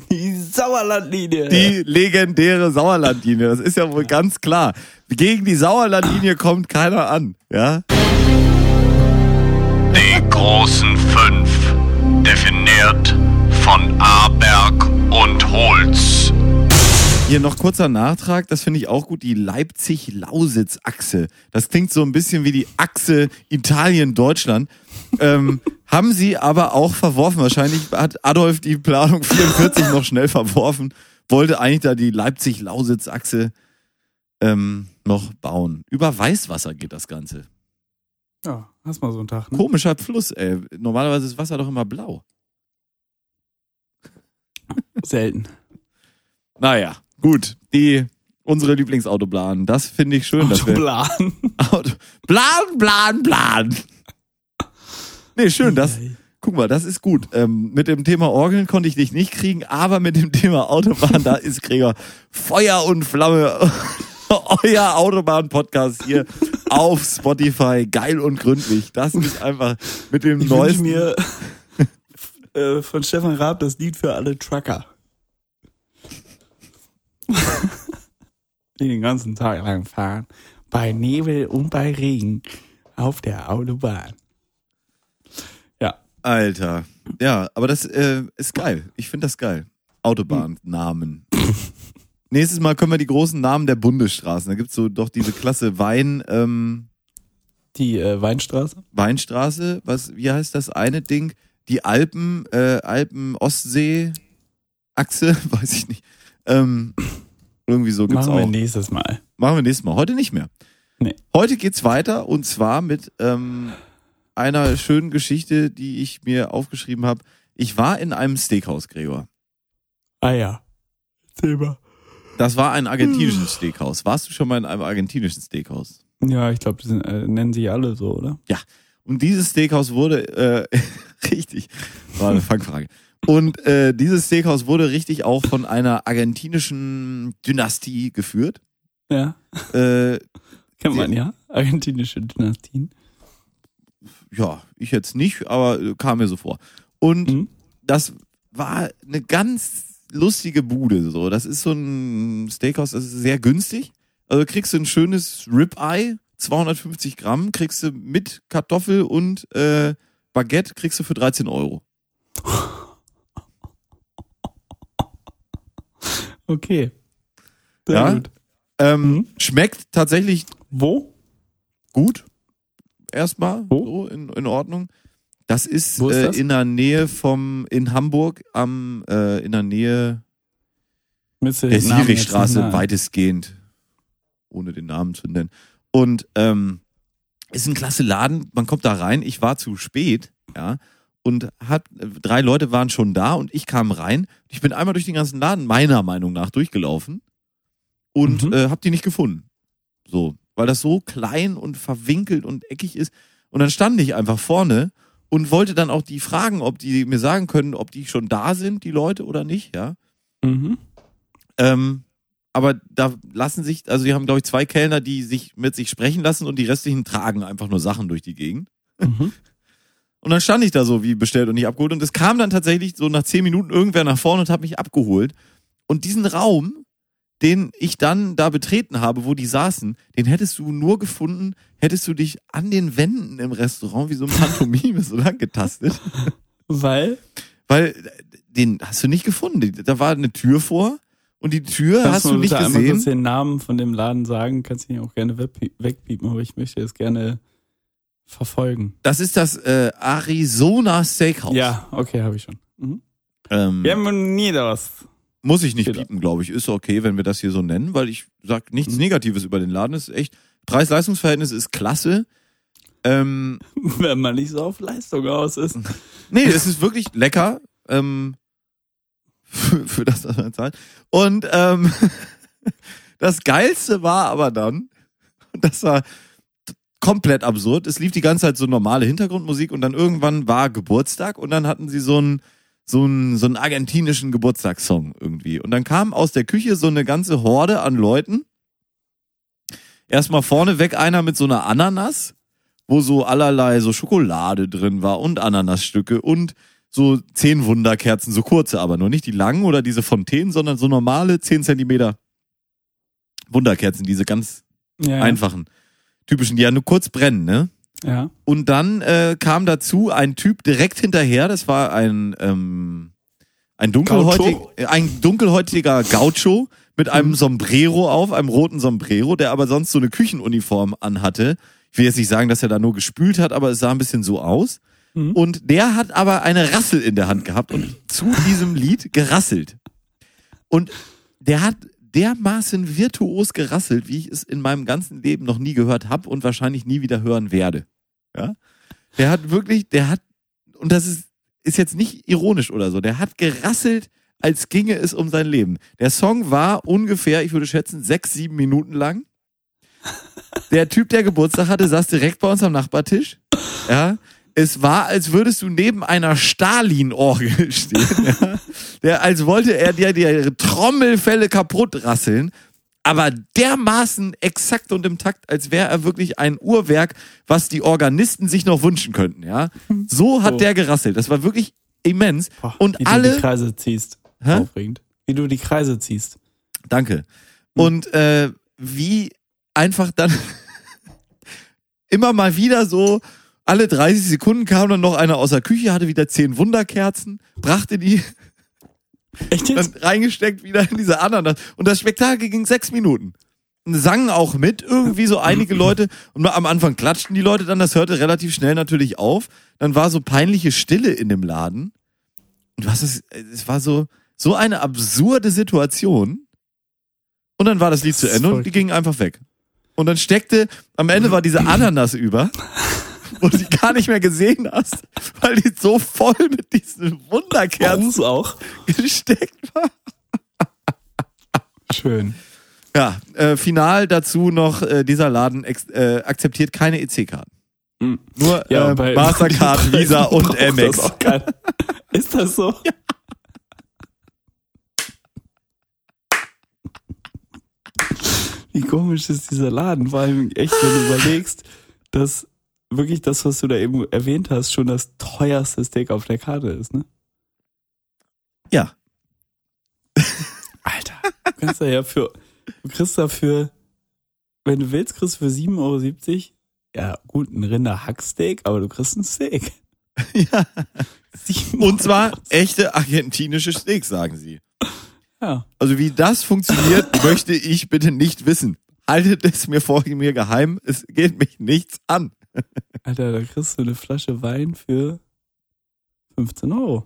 Die Sauerlandlinie. die legendäre Sauerlandlinie. Das ist ja wohl ganz klar. Gegen die Sauerlandlinie kommt keiner an, ja? Die großen fünf, definiert von Aberg und Holz. Hier noch kurzer Nachtrag, das finde ich auch gut, die Leipzig-Lausitz-Achse. Das klingt so ein bisschen wie die Achse Italien-Deutschland. ähm, (laughs) haben sie aber auch verworfen. Wahrscheinlich hat Adolf die Planung 44 noch schnell verworfen, wollte eigentlich da die Leipzig-Lausitz-Achse ähm, noch bauen. Über Weißwasser geht das Ganze. Ja, hast mal so einen Tag, ne? Komischer Fluss, ey. Normalerweise ist Wasser doch immer blau. Selten. Naja, gut. Die, unsere Lieblingsautobahn. Das finde ich schön. Autoplan. (laughs) Auto. Plan, plan, plan. Nee, schön, das. Guck mal, das ist gut. Ähm, mit dem Thema Orgeln konnte ich dich nicht kriegen, aber mit dem Thema Autobahn, da ist Gregor Feuer und Flamme. (laughs) Euer Autobahn-Podcast hier auf Spotify. Geil und gründlich. Das ist einfach mit dem Ich neuesten. mir äh, von Stefan Raab das Lied für alle Trucker. Die (laughs) den ganzen Tag lang fahren. Bei Nebel und bei Regen. Auf der Autobahn. Ja. Alter. Ja, aber das äh, ist geil. Ich finde das geil. Autobahnnamen. (laughs) Nächstes Mal können wir die großen Namen der Bundesstraßen. Da gibt's so doch diese Klasse Wein, ähm, Die äh, Weinstraße. Weinstraße. Was, wie heißt das eine Ding? Die Alpen, äh, Alpen-Ostsee-Achse, (laughs) weiß ich nicht. Ähm, irgendwie so gibt's Machen wir auch. nächstes Mal. Machen wir nächstes Mal. Heute nicht mehr. Nee. Heute geht's weiter und zwar mit ähm, einer schönen Geschichte, die ich mir aufgeschrieben habe. Ich war in einem Steakhouse, Gregor. Ah ja. Silber. Das war ein argentinisches Steakhouse. Warst du schon mal in einem argentinischen Steakhouse? Ja, ich glaube, die äh, nennen sie alle so, oder? Ja. Und dieses Steakhouse wurde äh, (laughs) richtig, war eine Fangfrage. Und äh, dieses Steakhouse wurde richtig auch von einer argentinischen Dynastie geführt. Ja. Äh, Kennt man ja. Argentinische Dynastien. ja, ich jetzt nicht, aber kam mir so vor. Und Mhm. das war eine ganz lustige Bude. So, das ist so ein Steakhouse, das ist sehr günstig. Also kriegst du ein schönes Ribeye, 250 Gramm, kriegst du mit Kartoffel und äh, Baguette, kriegst du für 13 Euro. (laughs) Okay. Sehr Ja? gut. Ähm, Mhm. Schmeckt tatsächlich Wo? gut. Erstmal Wo? so in, in Ordnung. Das ist, ist äh, das? in der Nähe vom, in Hamburg, am, äh, in der Nähe der nahe. weitestgehend, ohne den Namen zu nennen. Und ähm, ist ein klasse Laden. Man kommt da rein. Ich war zu spät, ja, und hat drei Leute waren schon da und ich kam rein. Ich bin einmal durch den ganzen Laden meiner Meinung nach durchgelaufen und Mhm. äh, habe die nicht gefunden. So, weil das so klein und verwinkelt und eckig ist. Und dann stand ich einfach vorne und wollte dann auch die fragen, ob die mir sagen können, ob die schon da sind, die Leute oder nicht, ja. Mhm. Ähm, aber da lassen sich, also die haben, glaube ich, zwei Kellner, die sich mit sich sprechen lassen und die restlichen tragen einfach nur Sachen durch die Gegend. Mhm. (laughs) Und dann stand ich da so wie bestellt und nicht abgeholt. Und es kam dann tatsächlich so nach zehn Minuten irgendwer nach vorne und hat mich abgeholt. Und diesen Raum, den ich dann da betreten habe, wo die saßen, den hättest du nur gefunden, hättest du dich an den Wänden im Restaurant wie so ein Pantomime so lang getastet. (laughs) Weil? Weil den hast du nicht gefunden. Da war eine Tür vor und die Tür Kannst hast du du nicht bitte einmal kurz gesehen. den Namen von dem Laden sagen? Kannst du ihn auch gerne wegpie- wegpiepen, aber ich möchte es gerne verfolgen. Das ist das äh, Arizona Steakhouse. Ja, okay, habe ich schon. Mhm. Ähm, Wir haben nie da was. muss ich nicht piepen, glaube ich. Ist okay, wenn wir das hier so nennen, weil ich sag nichts Negatives über den Laden. Ist echt Preis-Leistungs-Verhältnis ist klasse. Ähm, (laughs) Wenn man nicht so auf Leistung aus ist. (laughs) Nee, es ist wirklich lecker. Ähm, für, für das, was man zahlt. Und ähm, (laughs) das Geilste war aber dann, das war komplett absurd, es lief die ganze Zeit so normale Hintergrundmusik und dann irgendwann war Geburtstag und dann hatten sie so einen so einen, so einen argentinischen Geburtstagssong irgendwie. Und dann kam aus der Küche so eine ganze Horde an Leuten. Erstmal vorneweg einer mit so einer Ananas, wo so allerlei so Schokolade drin war und Ananasstücke und so zehn Wunderkerzen, so kurze aber nur nicht die langen oder diese Fontänen, sondern so normale 10 Zentimeter Wunderkerzen, diese ganz ja. einfachen, typischen, die ja nur kurz brennen, ne? Ja. Und dann äh, kam dazu ein Typ direkt hinterher, das war ein, ähm, ein, dunkelhäutig, Gaucho? ein dunkelhäutiger Gaucho mit Mhm. einem Sombrero auf, einem roten Sombrero, der aber sonst so eine Küchenuniform anhatte. Ich will jetzt nicht sagen, dass er da nur gespült hat, aber es sah ein bisschen so aus. Mhm. Und der hat aber eine Rassel in der Hand gehabt und zu diesem Lied gerasselt. Und der hat dermaßen virtuos gerasselt, wie ich es in meinem ganzen Leben noch nie gehört habe und wahrscheinlich nie wieder hören werde. Ja? Der hat wirklich, der hat, und das ist, ist jetzt nicht ironisch oder so, der hat gerasselt, als ginge es um sein Leben. Der Song war ungefähr, ich würde schätzen, sechs, sieben Minuten lang. Der Typ, der Geburtstag hatte, saß direkt bei uns am Nachbartisch. Ja. Es war, als würdest du neben einer Stalin-Orgel (laughs) stehen. Ja. Der, als wollte er dir die Trommelfälle kaputt rasseln. Aber dermaßen exakt und im Takt, als wäre er wirklich ein Uhrwerk, was die Organisten sich noch wünschen könnten, ja. So hat So. der gerasselt. Das war wirklich immens. Boah, Und wie du alle. die Kreise ziehst. Hä? Aufregend. Wie du die Kreise ziehst. Danke. Und äh, wie einfach dann (laughs) immer mal wieder so, alle 30 Sekunden kam dann noch einer aus der Küche, hatte wieder zehn Wunderkerzen, brachte die Echt dann jetzt? reingesteckt wieder in diese Ananas. Und das Spektakel ging sechs Minuten. Und sangen auch mit, irgendwie so einige Leute. Und am Anfang klatschten die Leute dann, das hörte relativ schnell natürlich auf. Dann war so peinliche Stille in dem Laden. Und was ist, es war so, so eine absurde Situation. Und dann war das Lied Das zu Ende und die gingen einfach weg. Und dann steckte, am Ende war diese Ananas über, wo du die gar nicht mehr gesehen hast, weil die so voll mit diesen Wunderkerzen auch. gesteckt war. Schön. Ja, äh, final dazu noch, äh, dieser Laden äh, akzeptiert keine EC-Karten. Mhm. Nur Ja, äh, bei- Mastercard, (laughs) Visa und das Amex. keiner. Ist das so? (laughs) Wie komisch ist dieser Laden? Vor allem echt, wenn du überlegst, dass wirklich das, was du da eben erwähnt hast, schon das teuerste Steak auf der Karte ist, ne? Ja. Alter, du kannst da ja für, du kriegst dafür, wenn du willst, kriegst du für 7,70 Euro, ja gut, ein Rinderhacksteak, aber du kriegst ein Steak. ja. 7 Und zwar echte argentinische Steaks, sagen sie. Ja. Also wie das funktioniert, (laughs) möchte ich bitte nicht wissen. Haltet es mir vor mir geheim, es geht mich nichts an. Alter, da kriegst du eine Flasche Wein für 15 Euro.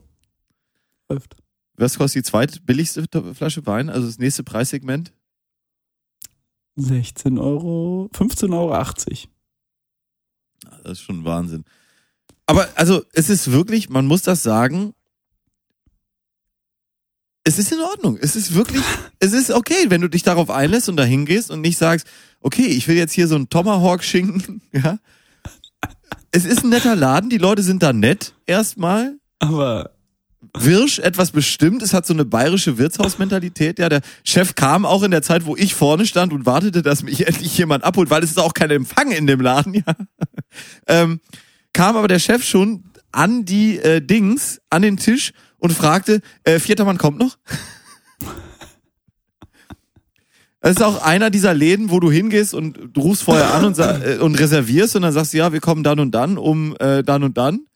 Läuft. Was kostet die zweitbilligste Flasche Wein, also das nächste Preissegment? 16 Euro, 15,80 Euro. Das ist schon Wahnsinn. Aber also es ist wirklich, man muss das sagen, es ist in Ordnung. Es ist wirklich, (laughs) es ist okay, wenn du dich darauf einlässt und dahin gehst und nicht sagst, okay, ich will jetzt hier so einen Tomahawk-Schinken, (laughs) ja. Es ist ein netter Laden, die Leute sind da nett, erstmal. Aber Wirsch, etwas bestimmt, es hat so eine bayerische Wirtshausmentalität. Ja, der Chef kam auch in der Zeit, wo ich vorne stand und wartete, dass mich endlich jemand abholt, weil es ist auch kein Empfang in dem Laden, ja. Ähm, kam aber der Chef schon an die äh, Dings, an den Tisch und fragte, äh, vierter Mann kommt noch? Das ist auch einer dieser Läden, wo du hingehst und du rufst vorher an und, äh, und reservierst und dann sagst du, ja, wir kommen dann und dann um äh, dann und dann.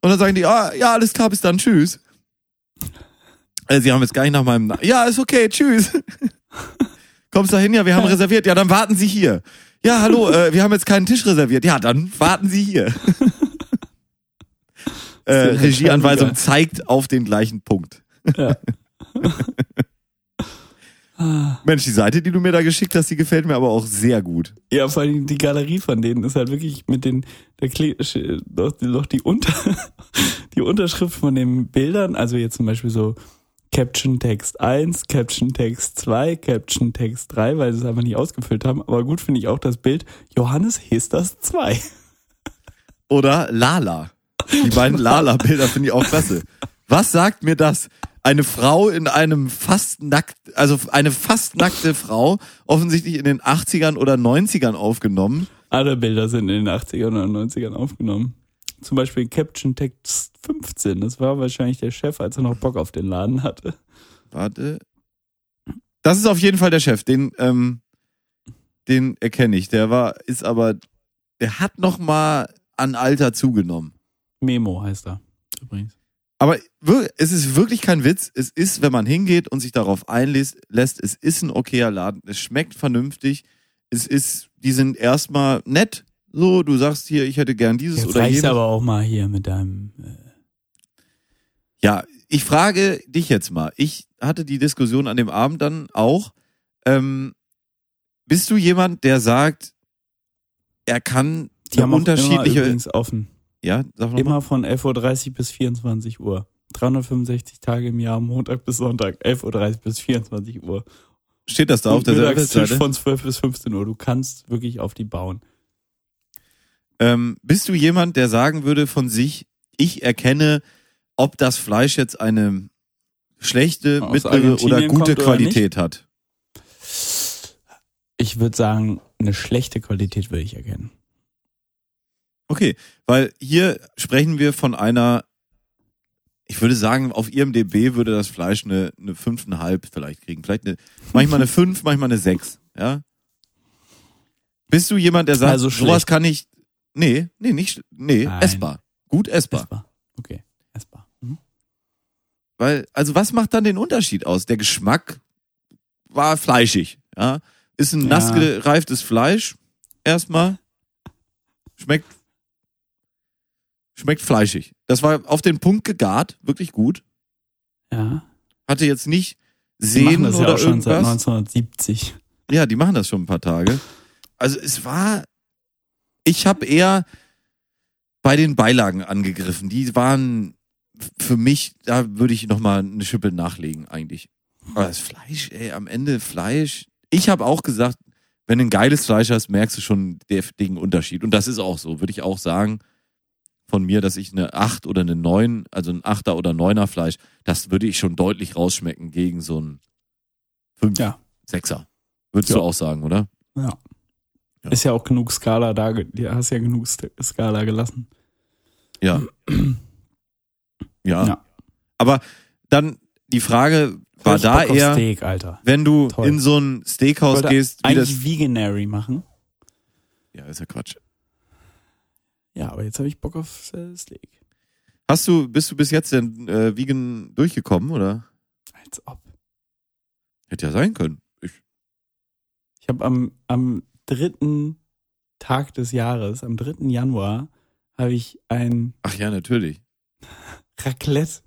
Und dann sagen die, ah, ja, alles klar, bis dann, tschüss. Äh, sie haben jetzt gar nicht nach meinem, Na ja, ist okay, tschüss. (laughs) Kommst da hin? Ja, wir haben reserviert. Ja, dann warten Sie hier. Ja, hallo, äh, wir haben jetzt keinen Tisch reserviert. Ja, dann warten Sie hier. (laughs) äh, Sehr Regieanweisung zeigt auf den gleichen Punkt. Ja. (laughs) Mensch, die Seite, die du mir da geschickt hast, die gefällt mir aber auch sehr gut. Ja, vor allem die Galerie von denen ist halt wirklich mit den, da doch, die- doch die Unter, (laughs) die Unterschrift von den Bildern, also jetzt zum Beispiel so Caption Text 1, Caption Text 2, Caption Text 3, weil sie es einfach nicht ausgefüllt haben. Aber gut finde ich auch das Bild Johannes Hesters 2. Oder Lala. Die beiden (laughs) Lala-Bilder finde ich auch klasse. Was sagt mir das? Eine Frau in einem fast nackt, also eine fast nackte Frau, offensichtlich in den 80ern oder 90ern aufgenommen. Alle Bilder sind in den 80ern oder 90ern aufgenommen. Zum Beispiel Caption Text 15. Das war wahrscheinlich der Chef, als er noch Bock auf den Laden hatte. Warte. Das ist auf jeden Fall der Chef, den, ähm, den erkenne ich. Der war, ist aber, der hat noch mal an Alter zugenommen. Memo heißt er übrigens. Aber es ist wirklich kein Witz. Es ist, wenn man hingeht und sich darauf einlässt, lässt, es ist ein okayer Laden. Es schmeckt vernünftig. Es ist, die sind erstmal nett. So, du sagst hier, ich hätte gern dieses Jetzt oder jenes. aber auch mal hier mit deinem. Äh, Ja, ich frage dich jetzt mal. Ich hatte die Diskussion an dem Abend dann auch. Ähm, bist du jemand, der sagt, er kann die haben auch unterschiedliche. übrigens offen. Ja, sag noch mal. Immer von 11.30 Uhr bis 24 Uhr. 365 Tage im Jahr, Montag bis Sonntag, 11.30 Uhr bis 24 Uhr. Steht das da auf der Webseite? von 12 bis 15 Uhr. Du kannst wirklich auf die bauen. Ähm, bist du jemand, der sagen würde von sich, ich erkenne, ob das Fleisch jetzt eine schlechte, Aus mittlere oder gute kommt oder Qualität hat? Ich würde sagen, eine schlechte Qualität würde ich erkennen. Okay, weil hier sprechen wir von einer, ich würde sagen, auf IMDB würde das Fleisch eine, eine 5,5 vielleicht kriegen. Vielleicht eine, manchmal eine 5, manchmal eine 6, ja? Bist du jemand, der sagt, Also sowas kann ich, nee, nee, nicht, nee, Nein. essbar. Gut essbar. Essbar. Okay, essbar. Mhm. Weil, also was macht dann den Unterschied aus? Der Geschmack war fleischig, ja? Ist ein Ja. nass gereiftes Fleisch, erstmal. Schmeckt, schmeckt fleischig. Das war auf den Punkt gegart, wirklich gut. Ja. Hatte jetzt nicht Sehnen machen das ja oder auch schon seit irgendwas. 1970. Ja, die machen das schon ein paar Tage. Also es war, ich habe eher bei den Beilagen angegriffen. Die waren für mich, da würde ich noch mal eine Schippe nachlegen eigentlich. Aber das Fleisch, ey, am Ende Fleisch. Ich habe auch gesagt, wenn du ein geiles Fleisch hast, merkst du schon deftigen Unterschied. Und das ist auch so, würde ich auch sagen von mir, dass ich eine 8 oder eine 9, also ein 8er oder 9er Fleisch, das würde ich schon deutlich rausschmecken gegen so ein 5, Ja. 6er. Würdest Ja. du auch sagen, oder? Ja. Ja. Ist ja auch genug Skala da, du hast ja genug Skala gelassen. Ja. ja. Ja. Aber dann die Frage war da eher, Steak, wenn du Toll. in so ein Steakhouse gehst, wie das. Eigentlich Veganary machen. Ja, ist ja Quatsch. Ja, aber jetzt habe ich Bock auf äh, Steak. Hast du, bist du bis jetzt denn äh, vegan durchgekommen, oder? Als ob. Hätte ja sein können. Ich, Ich habe am, am dritten Tag des Jahres, am 3. Januar, habe ich ein ach ja, natürlich. (laughs) Raclette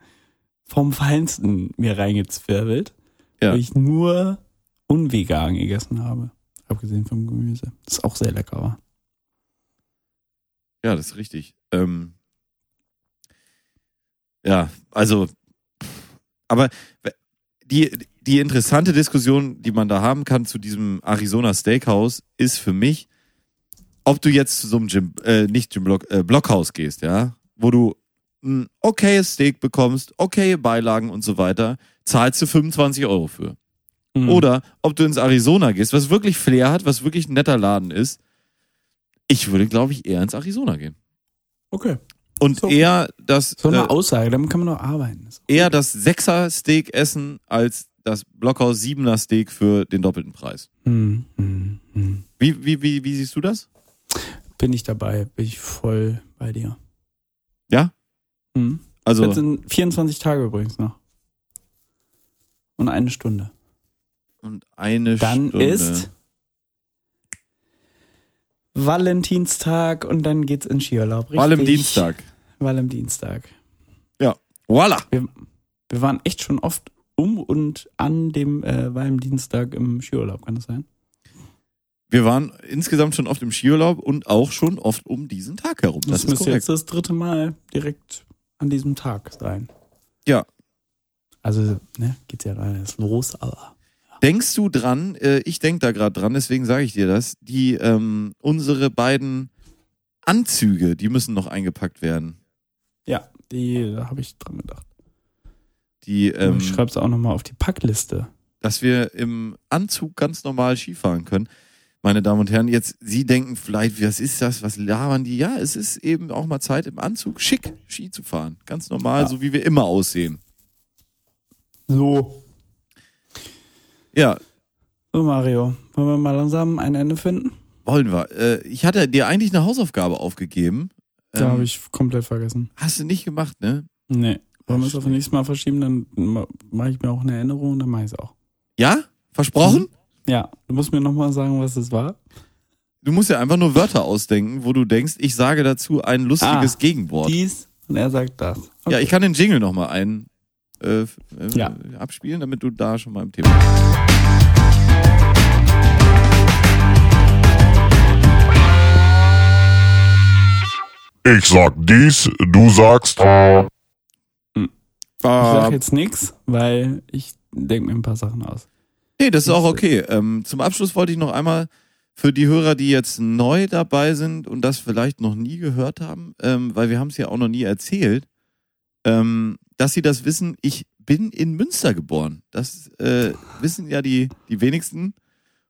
vom Feinsten mir reingezwirbelt, Ja. weil ich nur unvegan gegessen habe. Abgesehen vom Gemüse. Das auch sehr lecker war. Ja, das ist richtig. Ähm, ja, also, aber die, die interessante Diskussion, die man da haben kann zu diesem Arizona Steakhouse, ist für mich, ob du jetzt zu so einem Gym, äh, nicht Gym Block, äh, Blockhaus gehst, ja, wo du ein okayes Steak bekommst, okaye Beilagen und so weiter, zahlst du 25 Euro für. Mhm. Oder ob du ins Arizona gehst, was wirklich Flair hat, was wirklich ein netter Laden ist. Ich würde, glaube ich, eher ins Arizona gehen. Okay. Und So. eher das, So eine äh, Aussage, damit kann man noch arbeiten. eher das Sechser-Steak essen als das Blockhaus Siebener Steak für den doppelten Preis. Hm, hm, hm. Wie, wie, wie, wie siehst du das? Bin ich dabei, bin ich voll bei dir. Ja? Hm. Also, Jetzt sind 24 Tage übrigens noch. Und eine Stunde. und eine Dann Stunde. ist Valentinstag und dann geht's in Skiurlaub. Richtig? Dienstag. Valentinstag. Voila! Wir, wir waren echt schon oft um und an dem äh, Valentinstag im Skiurlaub, kann das sein? Wir waren insgesamt schon oft im Skiurlaub und auch schon oft um diesen Tag herum. Das, Das, ist müsste jetzt das dritte Mal direkt an diesem Tag sein. Ja. Also, ne, geht's ja erst los, aber. Denkst du dran, äh, ich denk da gerade dran, deswegen sage ich dir das, die ähm, unsere beiden Anzüge, die müssen noch eingepackt werden. Ja, die, da habe ich dran gedacht. Die, ähm, ich schreib's auch nochmal auf die Packliste. dass wir im Anzug ganz normal Skifahren können. Meine Damen und Herren, jetzt Sie denken vielleicht, was ist das, was labern die? Ja, es ist eben auch mal Zeit im Anzug schick Ski zu fahren. Ganz normal, Ja. so wie wir immer aussehen. So. Ja, So, Mario, wollen wir mal langsam ein Ende finden? wollen wir. Äh, ich hatte dir eigentlich eine Hausaufgabe aufgegeben. Da Ähm, habe ich komplett vergessen. Hast du nicht gemacht, ne? Nee. Wollen wir es auf das nächste Mal verschieben, dann ma- mache ich mir auch eine Erinnerung und dann mache ich es auch. Ja? Versprochen? Ja, du musst mir nochmal sagen, was es war. Du musst ja einfach nur Wörter ausdenken, wo du denkst, ich sage dazu ein lustiges Ah, Gegenwort. Dies und er sagt das. Ja, ich kann den Jingle nochmal ein äh, äh, Ja. abspielen, damit du da schon mal im Thema bist. Ich sag dies, du sagst. Ich sag jetzt nix, weil ich denke mir ein paar Sachen aus. Nee, das ist auch okay. Ähm, zum Abschluss wollte ich noch einmal für die Hörer, die jetzt neu dabei sind und das vielleicht noch nie gehört haben, ähm, weil wir haben es ja auch noch nie erzählt, ähm, dass sie das wissen, ich bin in Münster geboren. Das äh, wissen ja die, die wenigsten.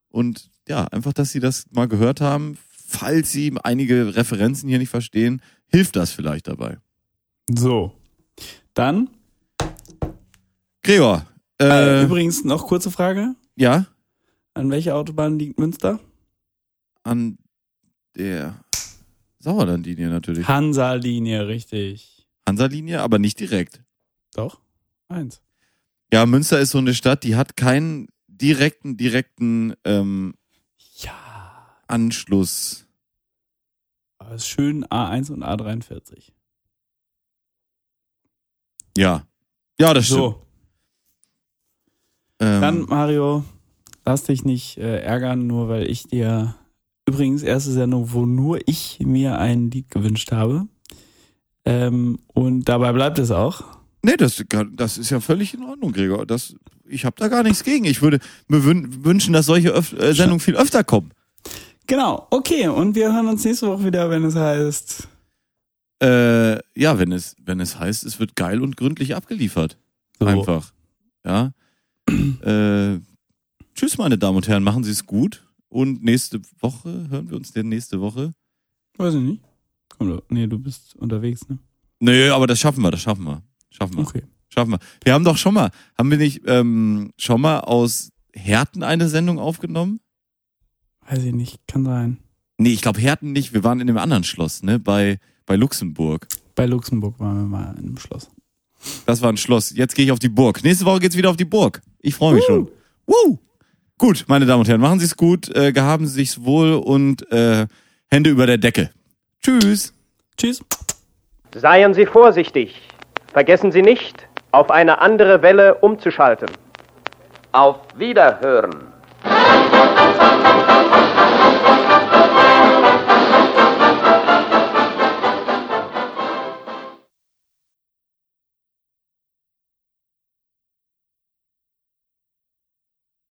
Und ja, einfach, dass sie das mal gehört haben, falls sie einige Referenzen hier nicht verstehen, hilft das vielleicht dabei. So. Dann, Gregor, äh, äh, übrigens noch kurze Frage. ja, An welcher Autobahn liegt Münster? an der Sauerlandlinie natürlich. Hansa-Linie, richtig. Hansa-Linie, aber nicht direkt. Doch? Eins. Ja, Münster ist so eine Stadt, die hat keinen direkten, direkten ähm, Ja. Anschluss. Aber ist schön A1 und A43. Ja. Ja, das stimmt. So, Ähm, dann Mario, lass dich nicht äh, ärgern, nur weil ich dir übrigens erste Sendung, wo nur ich mir ein Lied gewünscht habe. Ähm, und dabei bleibt es auch. nee, das, das ist ja völlig in Ordnung, Gregor. Das, ich habe da gar nichts gegen. Ich würde mir wün wünschen, dass solche Öf äh, Sendungen viel öfter kommen. Genau, okay, und wir hören uns nächste Woche wieder, wenn es heißt. Äh, ja, wenn es, wenn es heißt, es wird geil und gründlich abgeliefert. So. Einfach. Ja. äh, tschüss, meine Damen und Herren, machen Sie es gut. Und nächste Woche, hören wir uns denn nächste Woche? Weiß ich nicht. Komm, du, nee, du bist unterwegs, ne? Nee, aber das schaffen wir, das schaffen wir. Schaffen wir. Okay. Schaffen wir. Wir haben doch schon mal, haben wir nicht ähm, schon mal aus Herten eine Sendung aufgenommen? Weiß ich nicht, kann sein. Nee, ich glaube Herten nicht. Wir waren in dem anderen Schloss, ne? Bei, bei Luxemburg. Bei Luxemburg waren wir mal in einem Schloss. Das war ein Schloss. Jetzt gehe ich auf die Burg. Nächste Woche geht's wieder auf die Burg. Ich freue mich schon. Woo! Gut, meine Damen und Herren, machen Sie es gut, äh, gehaben Sie sich's wohl und äh, Hände über der Decke. Tschüss. Tschüss. Seien Sie vorsichtig. Vergessen Sie nicht, auf eine andere Welle umzuschalten. Auf Wiederhören.